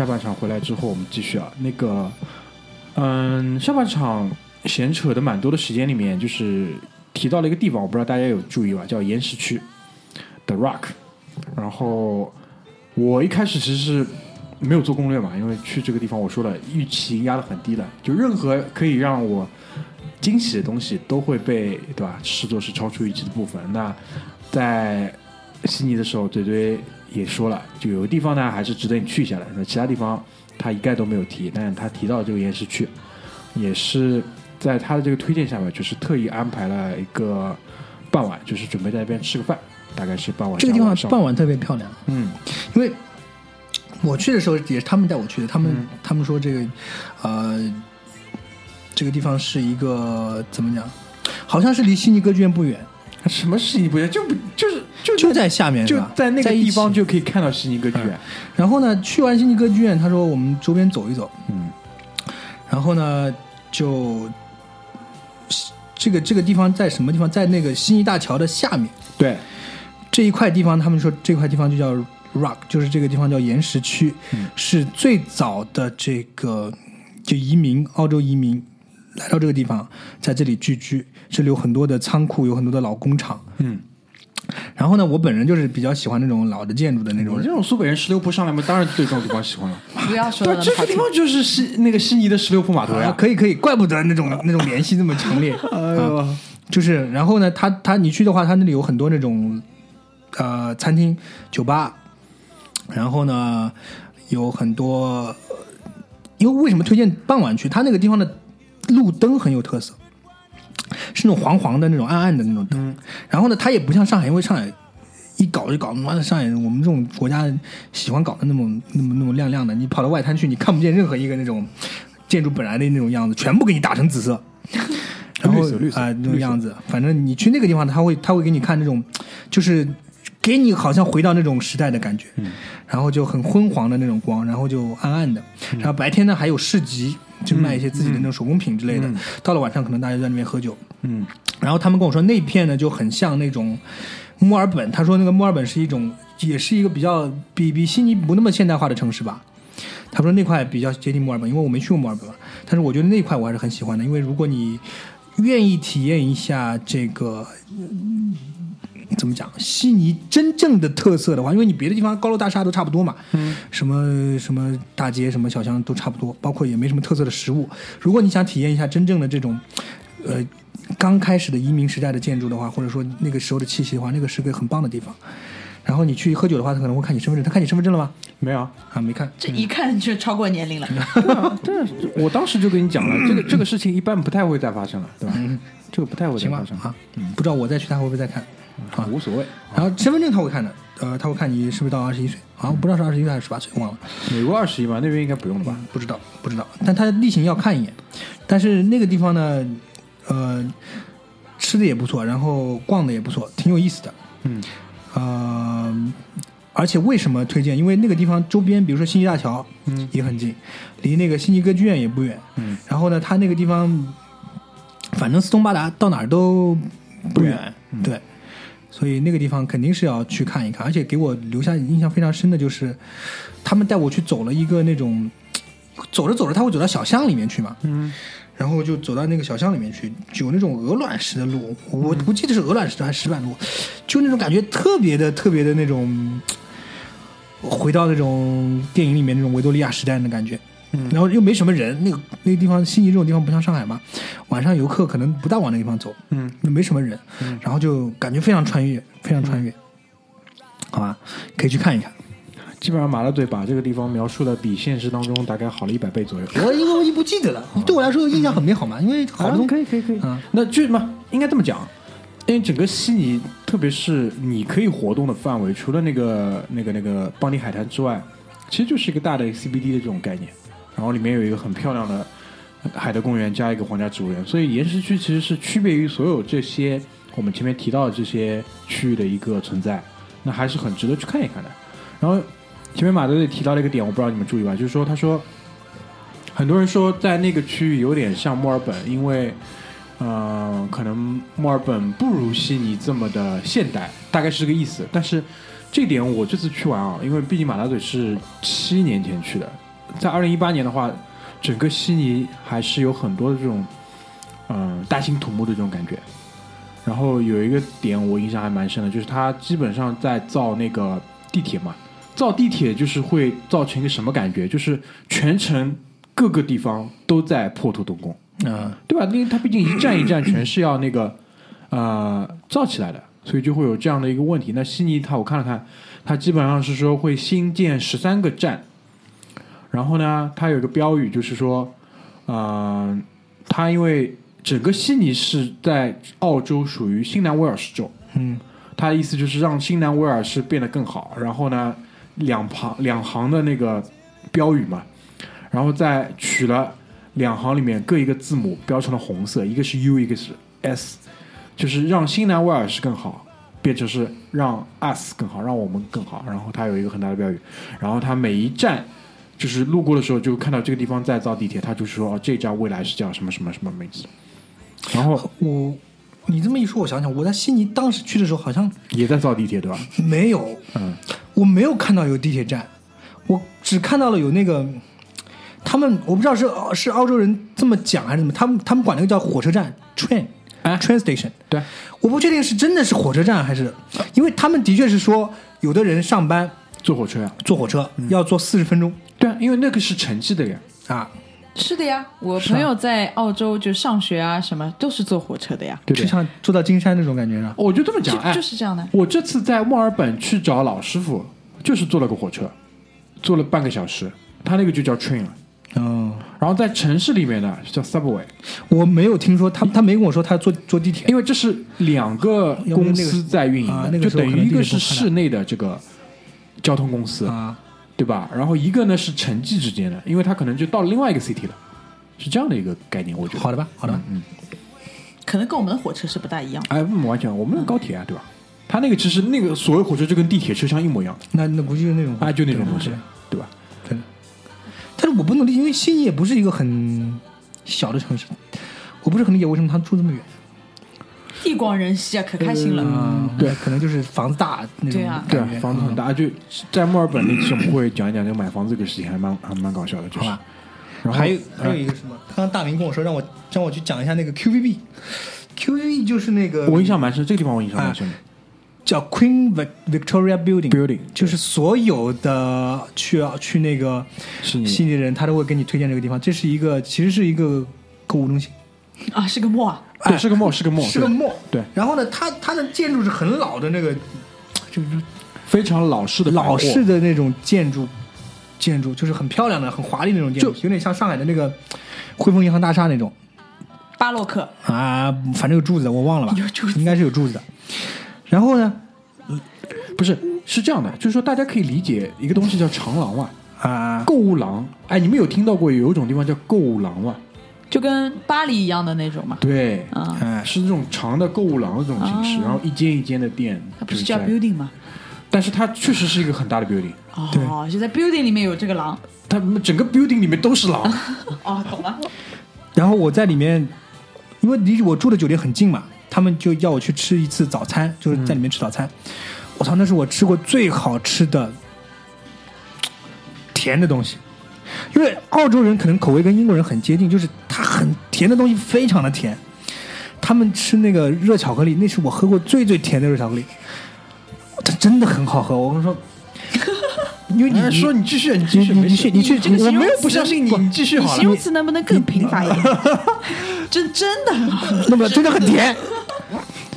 下半场回来之后，我们继续啊。那个，嗯，上半场闲扯的蛮多的时间里面，就是提到了一个地方，我不知道大家有注意吧，叫岩石区，The Rock。然后我一开始其实是没有做攻略嘛，因为去这个地方，我说了预期压得很低了，就任何可以让我惊喜的东西都会被对吧视作是超出预期的部分。那在悉尼的时候，怼怼也说了，就有个地方呢还是值得你去一下的，那其他地方他一概都没有提，但是他提到这个岩石区，也是在他的这个推荐下面，就是特意安排了一个傍晚，就是准备在那边吃个饭，大概是傍晚这个地方傍晚特别漂亮，嗯。因为我去的时候也是他们带我去的，他们、嗯。他们说这个呃这个地方是一个怎么讲，好像是离悉尼歌剧院不远，什么悉尼不远？就不就就就在下面是就吧在那个地方就可以看到悉尼歌剧院。然后呢，去完悉尼歌剧院，他说我们周边走一走，嗯。然后呢就这个这个地方在什么地方？在那个悉尼大桥的下面。对，这一块地方，他们说这块地方就叫 Rock，就是这个地方叫岩石区，嗯。是最早的这个就移民澳洲移民来到这个地方，在这里聚居，这里有很多的仓库，有很多的老工厂。嗯，然后呢，我本人就是比较喜欢那种老的建筑的那种我这种苏北人十六铺上来嘛，当然对这种地方喜欢了。不要说对这个地。方就是悉那个悉尼的十六铺码头啊呀。可以可以，怪不得那种那种联系这么强烈。哎呦，就是，然后呢，他他你去的话，他那里有很多那种呃餐厅、酒吧，然后呢有很多，呃因为为什么推荐傍晚去？他那个地方的路灯很有特色，是那种黄黄的那种暗暗的那种灯。然后呢，它也不像上海，因为上海一搞就搞，妈的上海我们这种国家喜欢搞的那么那么那么亮亮的，你跑到外滩去，你看不见任何一个那种建筑本来的那种样子，全部给你打成紫色。然后啊、那种样子，反正你去那个地方，他会他会给你看那种，就是给你好像回到那种时代的感觉，嗯然后就很昏黄的那种光，然后就暗暗的，嗯然后白天呢还有市集，就卖一些自己的那种手工品之类的，嗯到了晚上可能大家就在那边喝酒，嗯然后他们跟我说那片呢就很像那种墨尔本，他说那个墨尔本是一种也是一个比较比比悉尼不那么现代化的城市吧。他说那块比较接近墨尔本，因为我没去过墨尔本嘛，但是我觉得那块我还是很喜欢的，因为如果你愿意体验一下这个。嗯怎么讲？悉尼真正的特色的话，因为你别的地方高楼大厦都差不多嘛，嗯，什么什么大街、什么小巷都差不多，包括也没什么特色的食物。如果你想体验一下真正的这种，呃，刚开始的移民时代的建筑的话，或者说那个时候的气息的话，那个是个很棒的地方。然后你去喝酒的话，他可能会看你身份证，他看你身份证了吗？没有啊。啊，没看。这一看就超过年龄了。这我当时就跟你讲了，这个这个事情一般不太会再发生了，对吧？这个不太会再行吧啊，不知道我再去他会不会再看啊？无所谓。然后身份证他会看的，呃，他会看你是不是到二十一岁，好像不知道是二十一岁还是十八岁，忘了。美国二十一嘛，那边应该不用了吧？不知道，不知道。但他例行要看一眼。但是那个地方呢，呃，吃的也不错，然后逛的也不错，挺有意思的。嗯呃，而且为什么推荐？因为那个地方周边，比如说悉尼大桥，嗯也很近，离那个悉尼歌剧院也不远。嗯然后呢，他那个地方，反正四通八达，到哪儿都不远。嗯对，所以那个地方肯定是要去看一看。而且给我留下印象非常深的就是，他们带我去走了一个那种，走着走着他会走到小巷里面去嘛。嗯然后就走到那个小巷里面去，有那种鹅卵石的路，我不记得是鹅卵石还是石板路，就那种感觉特别的、特别的那种，回到那种电影里面那种维多利亚时代的感觉。嗯然后又没什么人，那个那个地方，悉尼这种地方不像上海嘛，晚上游客可能不大往那个地方走，嗯那没什么人，然后就感觉非常穿越，非常穿越，好吧，可以去看一看。基本上马勒队把这个地方描述的比现实当中大概好了一百倍左右。我因为我已经不记得了，对我来说印象很美好嘛，因为好多东西可以可以可以啊那就嘛，应该这么讲，因为整个悉尼，特别是你可以活动的范围，除了那个那个那个邦尼海滩之外，其实就是一个大的 CBD 的这种概念。然后里面有一个很漂亮的海德公园，加一个皇家植物园，所以岩石区其实是区别于所有这些我们前面提到的这些区域的一个存在，那还是很值得去看一看的。然后前面马德也提到了一个点，我不知道你们注意吧，就是说他说很多人说在那个区域有点像墨尔本，因为呃，可能墨尔本不如悉尼这么的现代，大概是这个意思。但是这点我这次去玩啊，因为毕竟马拉嘴是七年前去的，在二零一八年的话，整个悉尼还是有很多的这种嗯大兴土木的这种感觉。然后有一个点我印象还蛮深的，就是它基本上在造那个地铁嘛，造地铁就是会造成一个什么感觉？就是全城各个地方都在破土动工。嗯，对吧？因为它毕竟一站一站全是要那个呃造起来的，所以就会有这样的一个问题。那悉尼它我看了看，它基本上是说会新建十三个站，然后呢，它有一个标语就是说，呃，它因为整个悉尼是在澳洲属于新南威尔士州，嗯，它的意思就是让新南威尔士变得更好。然后呢，两旁两行的那个标语嘛，然后再取了两行里面各一个字母标成了红色，一个是 U，一个是 S，就是让新南威尔士更好，变成是让 us 更好，让我们更好。然后它有一个很大的标语，然后它每一站就是路过的时候就看到这个地方在造地铁，他就是说哦这家未来是叫什么什么什么名字，然后我你这么一说，我想想，我在悉尼当时去的时候好像也在造地铁对吧？没有，嗯，我没有看到有地铁站，我只看到了有那个，他们我不知道是是澳洲人这么讲还是怎么，他们他们管那个叫火车站 train 啊 train station，对，我不确定是真的是火车站还是，因为他们的确是说有的人上班坐火车呀、坐火车要坐四十分钟对啊，因为那个是城际的呀。啊，是的呀，我朋友在澳洲就上学啊，什么都是坐火车的呀，对对？就像坐到金山那种感觉是吧？我就这么就讲，哎，就是这样的。我这次在墨尔本去找老师傅，就是坐了个火车，坐了半个小时，他那个就叫 train 了。嗯，然后在城市里面呢是叫 subway，我没有听说他他没跟我说他坐坐地铁，因为这是两个公司在运营的，啊那个就等于一个是铁不发达市内的这个交通公司，啊，对吧？然后一个呢是城际之间的，因为他可能就到另外一个 city 了，是这样的一个概念，我觉得。好的吧，好的吧，嗯，可能跟我们的火车是不大一样。哎，不完全，我们的高铁啊，对吧？他那个其实那个所谓火车就跟地铁车厢一模一样的，那那估计就是那种啊，就那种东西对，吧？对。但是我不能理解，因为悉尼也不是一个很小的城市，我不是很理解为什么他住这么远。地广人稀啊，可开心了。嗯，对可能就是房子大那种对啊对啊感觉，房子很大，就在墨尔本那期我们会讲一讲这个买房子这个事情，还蛮还蛮搞笑的，就是吧。然后还有还有呃一个什么？刚刚大明跟我说让我让我去讲一下那个 QVB。QVB 就是那个我印象蛮深，这个地方我印象蛮深的。叫 Queen Vic- Victoria Building，Building 就是所有的去去那个悉尼的人，他都会给你推荐这个地方。这是一个其实是一个购物中心，啊，是个墨啊，对，是个 mall，是个对是个 mall。对，然后呢，它它的建筑是很老的那个，就是非常老式的老式的那种建筑，建筑就是很漂亮的、很华丽的那种建筑，就有点像上海的那个汇丰银行大厦那种巴洛克啊，反正有柱子的，我忘了吧，应该是有柱子的。然后呢，不是是这样的，就是说大家可以理解一个东西叫长廊嘛，啊，购物廊。哎，你们有听到过有一种地方叫购物廊吗？就跟巴黎一样的那种嘛。对，啊，哎，是那种长的购物廊的这种形式，哦然后一间一间的店，它不是叫 building 吗？但是它确实是一个很大的 building，哦，就在 building 里面有这个廊。它整个 building 里面都是廊。哦，懂了。然后我在里面，因为离我住的酒店很近嘛，他们就要我去吃一次早餐，就是在里面吃早餐。我操，那是我吃过最好吃的甜的东西。因为澳洲人可能口味跟英国人很接近，就是它很甜的东西非常的甜。他们吃那个热巧克力，那是我喝过最最甜的热巧克力，它真的很好喝。我跟你说，因为你哎说你继续，你继续，你你去你去这个我没有词不相信你，你继续好了你形。容词能不能更贫乏一点？真真的很好喝，那么真的很甜。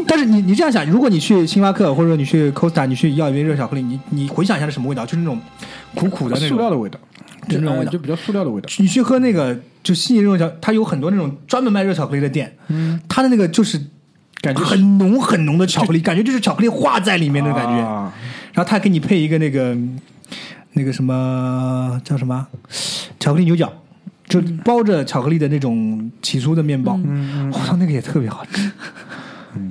但是你你这样想，如果你去星巴克或者说你去 Costa，你去要一杯热巧克力，你你回想一下是什么味道？就是那种苦苦的那种。塑料的味道，就那种味道就比较塑料的味道。你去喝那个就悉尼那种巧，它有很多那种专门卖热巧克力的店，嗯，它的那个就是感觉很浓很浓的巧克力，感觉就是巧克力化在里面的感觉。啊然后他给你配一个那个那个什么叫什么巧克力牛角，就包着巧克力的那种起酥的面包。嗯我操，那个也特别好吃。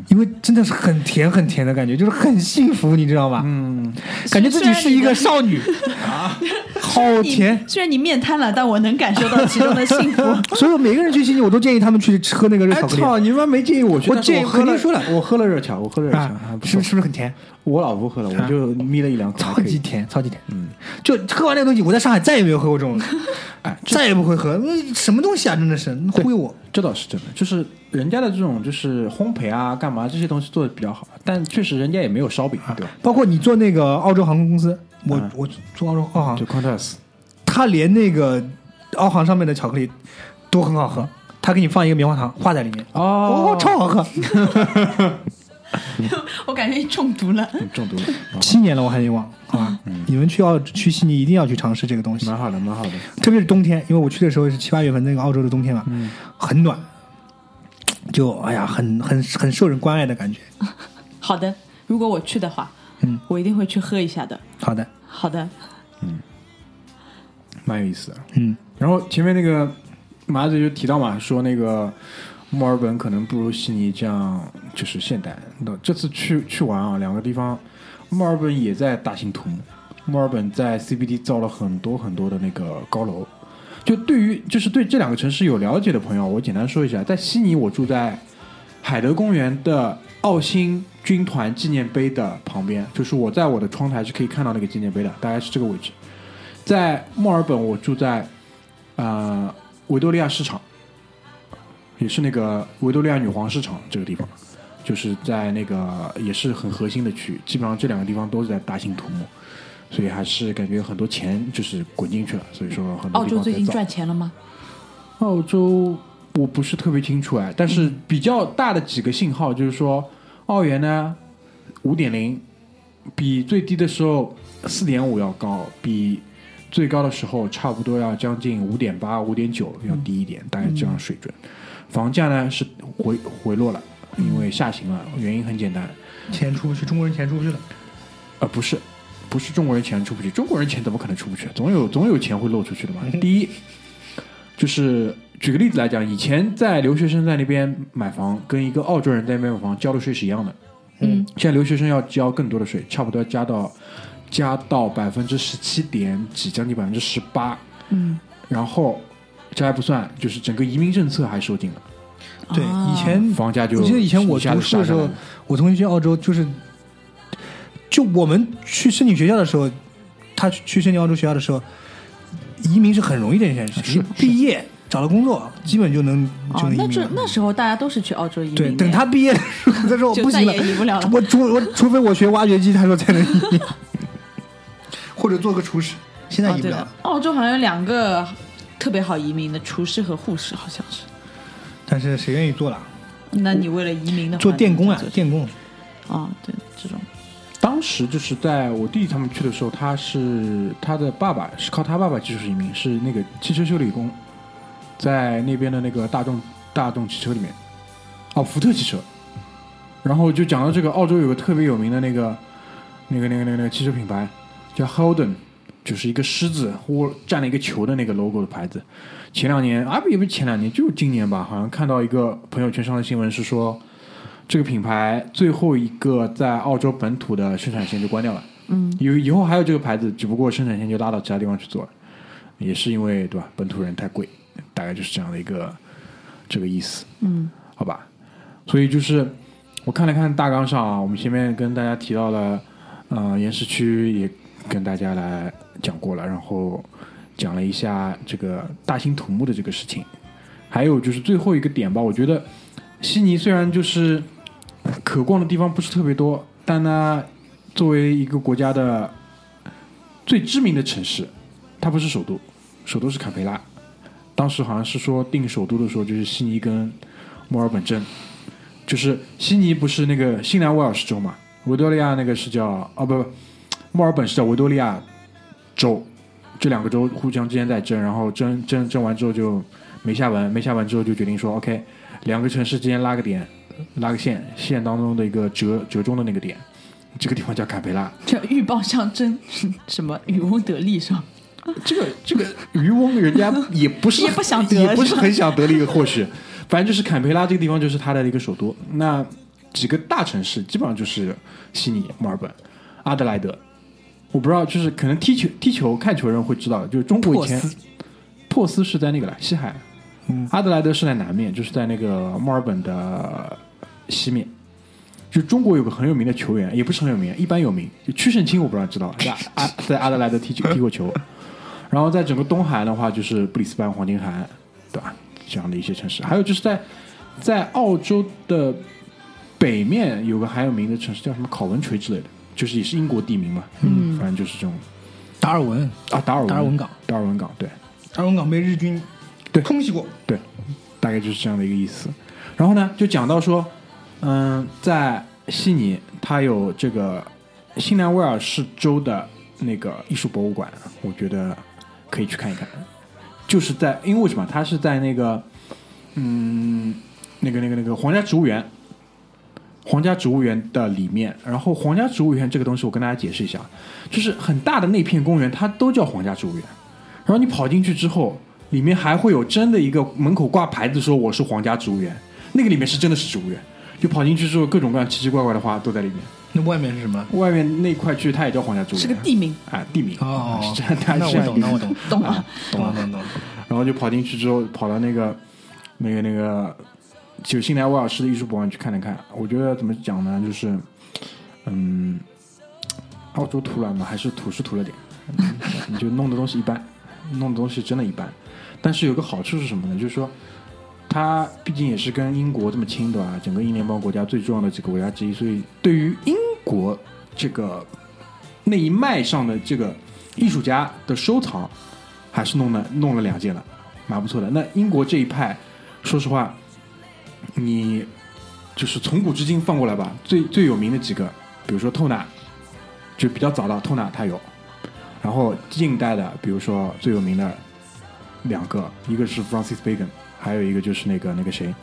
因为真的是很甜很甜的感觉，就是很幸福，你知道吗？嗯，感觉自己是一个少女 啊，好甜。虽然你面瘫了，但我能感受到其中的幸福。所以每个人去悉尼，我都建议他们去喝那个热哎巧克力。操，你妈没建议我去，我建议喝了肯定说了我喝了热巧，我喝了热巧，是是是不是很甜？我老婆喝了，我就眯了一两口，超级甜，超级甜。嗯，就喝完那个东西，我在上海再也没有喝过这种。哎，再也不会喝。那什么东西啊？真的是忽悠我。这倒是真的，就是人家的这种就是烘焙啊，干嘛这些东西做的比较好，但确实人家也没有烧饼，对吧？包括你做那个澳洲航空公司，我、嗯我做澳洲澳航就，Qantas，他连那个澳航上面的巧克力都很好喝，他给你放一个棉花糖化在里面，哦，超好喝。我感觉你中毒了。嗯中毒了，啊 七年了，我还没忘，好吧？你们去澳去悉尼一定要去尝试这个东西，蛮好的，蛮好的。特别是冬天，因为我去的时候是七八月份，那个澳洲的冬天嘛，很暖，就哎呀，很很很受人关爱的感觉。好的，如果我去的话，嗯，我一定会去喝一下的。好的，好的，嗯蛮有意思的。嗯，然后前面那个麻子就提到嘛，说那个墨尔本可能不如悉尼这样就是现代。那这次去去玩啊，两个地方，墨尔本也在大兴土木，墨尔本在 CBD 造了很多很多的那个高楼。就对于就是对这两个城市有了解的朋友，我简单说一下，在悉尼我住在海德公园的澳新军团纪念碑的旁边，就是我在我的窗台是可以看到那个纪念碑的，大概是这个位置。在墨尔本，我住在呃维多利亚市场，也是那个维多利亚女皇市场这个地方，就是在那个也是很核心的区域，基本上这两个地方都是在大兴土木，所以还是感觉很多钱就是滚进去了，所以说很多澳洲最近赚钱了吗？澳洲我不是特别清楚哎，但是比较大的几个信号就是说，澳元呢五点零，比最低的时候四点五要高，比最高的时候差不多要将近五点八、五点九要低一点，大概这样水准。房价呢是回回落了，因为下行了，原因很简单，钱出不去，中国人钱出不去了。呃，不是，不是中国人钱出不去，中国人钱怎么可能出不去？总有总有钱会漏出去的嘛。第一，就是举个例子来讲，以前在留学生在那边买房，跟一个澳洲人在那边买房交的税是一样的。嗯，现在留学生要交更多的税，差不多要加到加到百分之十七点几，将近百分之十八。嗯，然后这还不算，就是整个移民政策还收紧了，对，啊以前房价就我记得以前我读书的时候我同学去澳洲就是，就我们去申请学校的时候，他去去申请澳洲学校的时候，移民是很容易的一件事情，是毕业找了工作，基本就能就哦能，移民了。那这那时候大家都是去澳洲移民对，等他毕业的时候，他说我不行了也移不了了。我除我除非我学挖掘机，他说才能移民，或者做个厨师，现在移不了了。，澳洲好像有两个特别好移民的，厨师和护士，好像是。但是谁愿意做了？那你为了移民的话，做电工啊，做电工。哦，对，这种当时就是在我弟弟他们去的时候，他是他的爸爸是靠他爸爸技术移民，是那个汽车修理工，在那边的那个大众大众汽车里面，哦，福特汽车。然后就讲到这个，澳洲有个特别有名的那个那个那个那个那个汽车品牌叫 Holden，就是一个狮子窝占了一个球的那个 logo 的牌子。前两年啊，不也不是前两年，就是今年吧，好像看到一个朋友圈上的新闻是说，这个品牌最后一个在澳洲本土的生产线就关掉了。嗯，有以后还有这个牌子，只不过生产线就拉到其他地方去做了，也是因为对吧？本土人太贵，大概就是这样的一个这个意思。嗯，好吧。所以就是我看了看大纲上啊，我们前面跟大家提到了，呃，岩石区也跟大家来讲过了，然后讲了一下这个大兴土木的这个事情，还有就是最后一个点吧，我觉得悉尼虽然就是可逛的地方不是特别多，但呢，作为一个国家的最知名的城市，它不是首都，首都是坎培拉。当时好像是说定首都的时候，就是悉尼跟墨尔本争，就是悉尼不是那个新南威尔士州嘛，维多利亚那个是叫啊不不，墨尔本是叫维多利亚州，这两个州互相之间在争，然后争争争完之后就没下文，没下文之后就决定说 OK，两个城市之间拉个点，拉个线，线当中的一个折折中的那个点，这个地方叫坎培拉。叫鹬蚌相争，什么渔翁得利是吧？这个这个渔翁人家也不是 也不想得也不是很想得利，或许，反正就是坎培拉这个地方就是他的一个首都。那几个大城市基本上就是悉尼、墨尔本、阿德莱德。我不知道，就是可能踢球、踢球、看球人会知道，就是中国以前珀斯是在那个了西海，嗯阿德莱德是在南面，就是在那个墨尔本的西面。就中国有个很有名的球员，也不是很有名，一般有名，就曲胜清，我不知道知道，在阿 在阿德莱德踢球踢过球。然后在整个东海岸的话，就是布里斯班、黄金海岸，对吧？这样的一些城市，还有就是在在澳洲的北面有个很有名的城市叫什么考文垂之类的，就是也是英国地名嘛，嗯，反正就是这种。达尔文，啊，达尔文。达尔文港，达尔文港，对。达尔文港被日军对。空袭过，对，大概就是这样的一个意思。然后呢，就讲到说，嗯，在悉尼，它有这个新南威尔士州的那个艺术博物馆，我觉得可以去看一看。就是在，因为为什么？它是在那个，嗯，那个那个那个皇家植物园，皇家植物园的里面。然后皇家植物园这个东西，我跟大家解释一下，就是很大的那片公园，它都叫皇家植物园。然后你跑进去之后，里面还会有真的一个门口挂牌子说我是皇家植物园，那个里面是真的是植物园。就跑进去之后，各种各样奇奇怪怪的花都在里面。那外面是什么？外面那块区它也叫皇家植物园，是个地名，啊，地名哦是这样，它那我懂，那我懂，懂了。懂了，懂了懂了。然后就跑进去之后，跑到那个那个那个就新南威尔士的艺术博物馆去看了看。我觉得怎么讲呢，就是嗯，澳洲土壤嘛，还是土是土了点，你就弄的东西一般，弄的东西真的一般。但是有个好处是什么呢？就是说。它毕竟也是跟英国这么亲，的吧？整个英联邦国家最重要的几个国家之一，所以对于英国这个那一脉上的这个艺术家的收藏，还是弄了弄了两件了，蛮不错的。那英国这一派，说实话，你就是从古至今放过来吧，最最有名的几个，比如说透纳，就比较早的透纳他有，然后近代的，比如说最有名的两个，一个是 Francis Bacon，还有一个就是那个那个谁，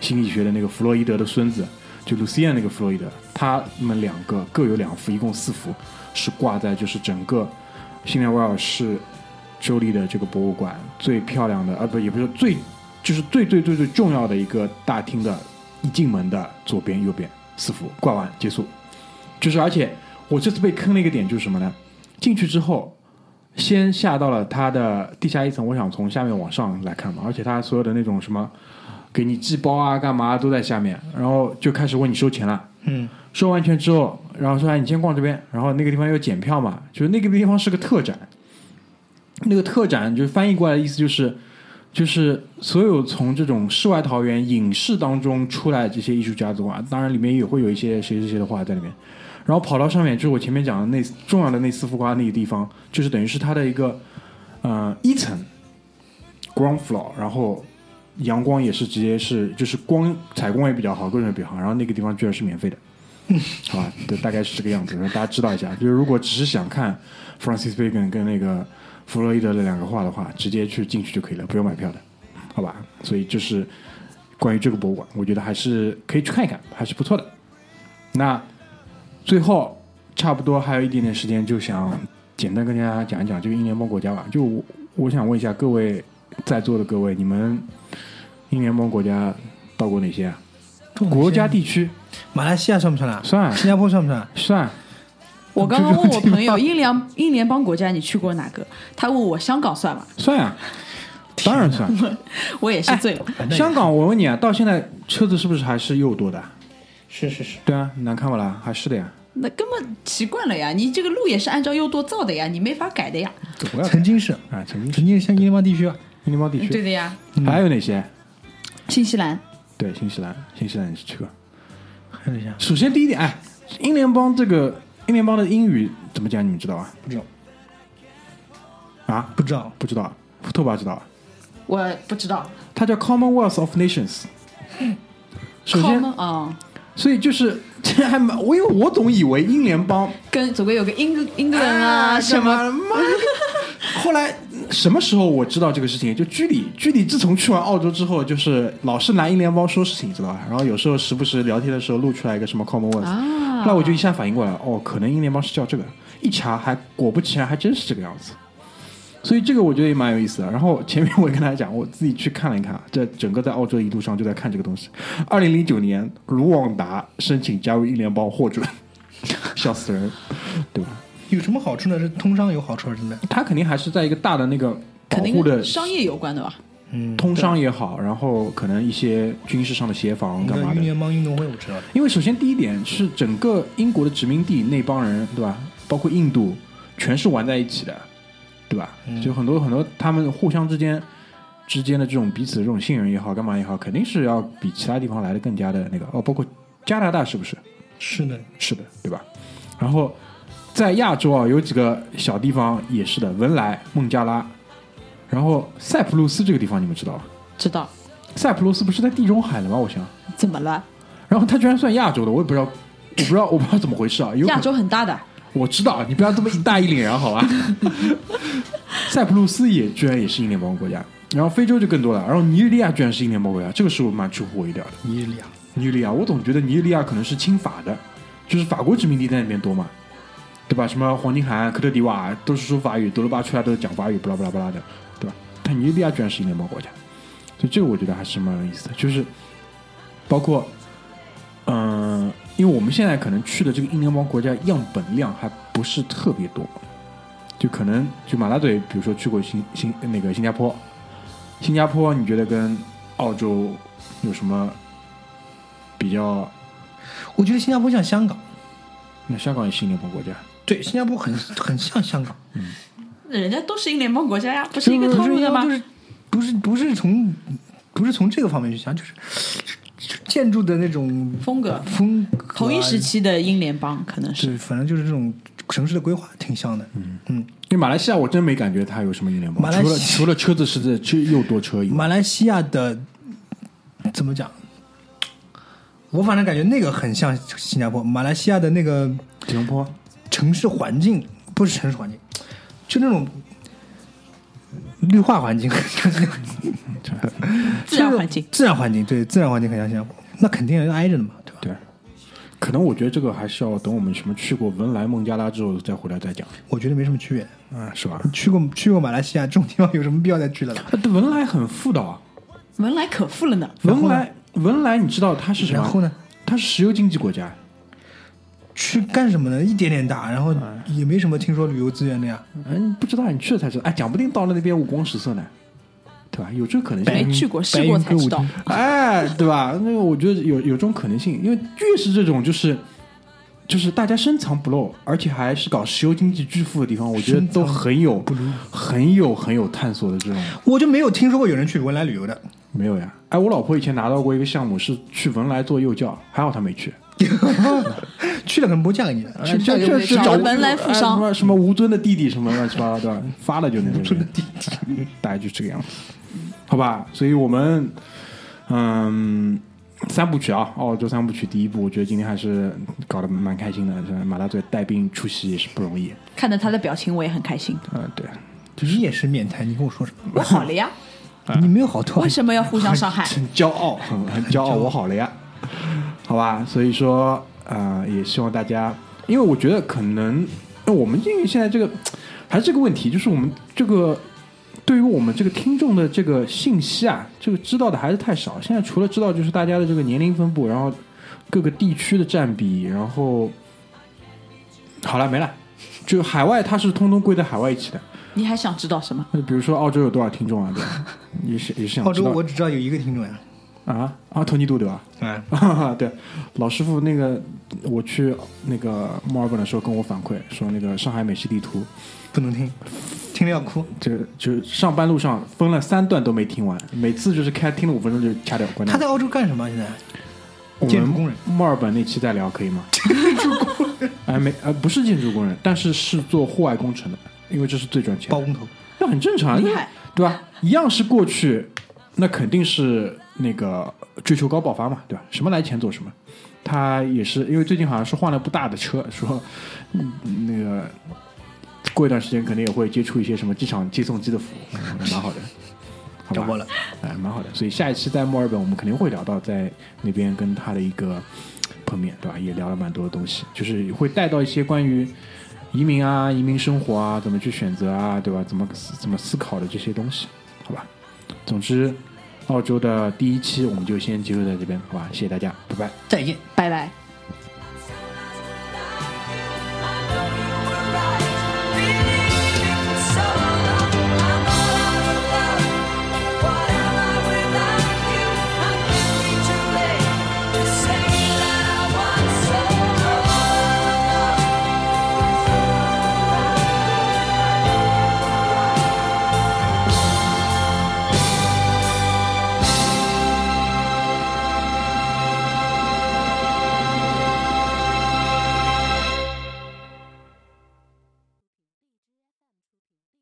心理学的那个弗洛伊德的孙子，就卢西安那个弗洛伊德，他们两个各有两幅，一共四幅，是挂在就是整个新南威尔士州立的这个博物馆最漂亮的，啊不也不是最，就是最最最最重要的一个大厅的一进门的左边右边四幅挂完结束，就是而且我这次被坑了一个点就是什么呢？进去之后。先下到了它的地下一层，我想从下面往上来看嘛，而且它所有的那种什么，给你寄包啊、干嘛都在下面，然后就开始问你收钱了。嗯，收完钱之后，然后说：“哎，你先逛这边。”然后那个地方要检票嘛，就是那个地方是个特展。那个特展就翻译过来的意思就是，就是所有从这种世外桃源影视当中出来这些艺术家的话，当然里面也会有一些谁谁谁的画在里面。然后跑到上面，就是我前面讲的那重要的那四幅画那个地方，就是等于是它的一个呃一层 ground floor，然后阳光也是直接是就是光采光也比较好，各种也比较好，然后那个地方居然是免费的，好吧，对，大概是这个样子，让大家知道一下。就是如果只是想看 Francis Bacon 跟那个弗洛伊德的两个画的话，直接去进去就可以了，不用买票的，好吧？所以就是关于这个博物馆，我觉得还是可以去看一看，还是不错的。那最后差不多还有一点点时间，就想简单跟大家讲一讲这个英联邦国家吧。就我我想问一下各位在座的各位，你们英联邦国家到过哪些啊？国家地区马来西亚算不算啊？算新加坡算不算？算我刚刚问我朋友英联英联邦国家你去过哪个？他问我香港算吗？算呀、当然算。我也是醉了。香港，我问你啊，到现在车子是不是还是右舵的？是是是，对啊，难看不啦？还是的呀。那根本习惯了呀，你这个路也是按照右舵造的呀，你没法改的呀。不要曾经是，啊，曾经曾经像英联邦地区啊，英联邦地区，对的呀，还有哪些？新西兰对，新西兰，新西兰你是去过。还有一下首先第一点，哎，英联邦这个英联邦的英语怎么讲？你们知道吧？不知道，啊，不知道，不知道啊，拓跋知道啊？我不知道。它叫 Commonwealth of Nations。首先啊，所以就是这还蛮，我 因为我总以为英联邦跟总归有个英英格兰啊什么。后来什么时候我知道这个事情？就居里，居里自从去完澳洲之后，就是老是拿英联邦说事情，你知道吧？然后有时候时不时聊天的时候露出来一个什么 Commonwealth，、啊后来我就一下反应过来，哦，可能英联邦是叫这个。一查还果不其然，还真是这个样子。所以这个我觉得也蛮有意思的。然后前面我也跟大家讲，我自己去看了一看，这整个在澳洲一路上就在看这个东西。二零零九年，卢旺达申请加入英联邦获准，笑死人，对吧？有什么好处呢？是通商有好处啊，真的。他肯定还是在一个大的那个保肯定护的商业有关的吧？嗯，通商也好，然后可能一些军事上的协防干嘛的。英联邦运动会我知道，因为首先第一点是整个英国的殖民地那帮人，对吧？包括印度，全是玩在一起的，对对吧？就很多很多他们互相之间之间的这种彼此的这种信任也好，干嘛也好，肯定是要比其他地方来的更加的那个哦，包括加拿大是不是？是的，是的，对吧？然后在亚洲啊，有几个小地方也是的，文莱、孟加拉，然后塞浦路斯这个地方你们知道吧？知道塞浦路斯不是在地中海的吗？我想，怎么了？然后它居然算亚洲的，我也不知道，我不知道，我不知道怎么回事啊。有可亚洲很大的，我知道，你不要这么一大一脸然好吧？塞浦路斯也居然也是英联邦国家，然后非洲就更多了，然后尼日利亚居然是英联邦国家，这个是我蛮出乎我意料的。尼日利亚，尼日利亚，我总觉得尼日利亚可能是亲法的，就是法国殖民地在那边多嘛，对吧？什么黄金海岸、科特迪瓦都是说法语，德罗巴出来都是讲法语，巴拉巴拉巴拉的，对吧？但尼日利亚居然是英联邦国家，所以这个我觉得还是蛮有意思的，就是包括，嗯、因为我们现在可能去的这个英联邦国家样本量还不是特别多，就可能就马拉嘴，比如说去过新新那个新加坡，新加坡你觉得跟澳洲有什么比较？我觉得新加坡像香港，那香港也是英联邦国家，对，新加坡很很像香港，嗯。人家都是英联邦国家呀，不是一个套路的吗？就？是不是不是从不是从这个方面去想，就是建筑的那种风格。风格啊，同一时期的英联邦可能是。对，反正就是这种城市的规划挺像的。嗯。嗯，因为马来西亚我真没感觉它有什么英联邦，马来除了除了车子是在车又多车以外，马来西亚的怎么讲？我反正感觉那个很像新加坡，马来西亚的那个吉隆坡城市环境不是城市环境，就那种绿化环境，自然环境。自然环境对自然环境很像新加坡，那肯定要挨着的嘛，对吧？对。可能我觉得这个还是要等我们什么去过文莱、孟加拉之后再回来再讲我觉得没什么区别。啊，是吧？去过去过马来西亚这种地方，有什么必要再去的了？啊文莱很富的啊，文莱可富了呢文莱文莱你知道它是什么？然后呢？它是石油经济国家，去干什么呢？一点点大，然后也没什么听说旅游资源的呀。嗯，不知道你去了才知道，哎，讲不定到了那边五光十色呢，对吧？有这个可能性。没去过，试过才知道。哎，对吧？那个我觉得有有这种可能性，因为越是这种就是就是大家深藏不露，而且还是搞石油经济巨富的地方，我觉得都很有很有很有探索的这种。我就没有听说过有人去文莱旅游的。没有呀，哎，我老婆以前拿到过一个项目，是去文莱做幼教，还好她没去。去了可能不会嫁给你的，去嫁给我去找找文莱富商哎什么什么吴尊的弟弟什么乱七八糟的？发了就那种。的弟弟，大概就这个样子，好吧？所以我们嗯，三部曲啊，澳洲三部曲第一部，我觉得今天还是搞得蛮开心的。这马大嘴带兵出席也是不容易。看着他的表情，我也很开心。嗯，对，你也是面瘫，你跟我说什么？我好了呀，你没有好多为，什么要互相伤害？很骄傲，很很骄傲，我好了呀，好吧，所以说呃，也希望大家，因为我觉得可能，那我们因为现在这个还是这个问题，就是我们这个对于我们这个听众的这个信息啊，这个知道的还是太少。现在除了知道就是大家的这个年龄分布，然后各个地区的占比，然后好了没了，就海外它是通通归在海外一起的。你还想知道什么？那比如说澳洲有多少听众啊？对吧？也是也是想知道澳洲我只知道有一个听众呀。啊啊，托尼杜对吧？嗯，对，老师傅那个，我去那个墨尔本的时候跟我反馈说，那个上海美食地图，不能听，听了要哭。这个就上班路上分了三段都没听完，每次就是开听了五分钟就掐掉关掉。他在澳洲干什么？现在我们建筑工人墨尔本那期再聊可以吗？建筑工人，哎没呃不是建筑工人，但是是做户外工程的，因为这是最赚钱的，包工头，那很正常，厉害，对吧？一样是过去，那肯定是那个追求高爆发嘛，对吧？什么来钱做什么。他也是因为最近好像是换了部大的车，说、嗯、那个过一段时间肯定也会接触一些什么机场接送机的服务，嗯 蛮好的，好吧找过了，哎，蛮好的。所以下一期在墨尔本，我们肯定会聊到在那边跟他的一个碰面，对吧？也聊了蛮多的东西，就是会带到一些关于移民啊、移民生活啊、怎么去选择啊，对吧？怎么怎么思考的这些东西，好吧？总之，澳洲的第一期我们就先结束在这边，好吧？谢谢大家，拜拜。再见。拜拜。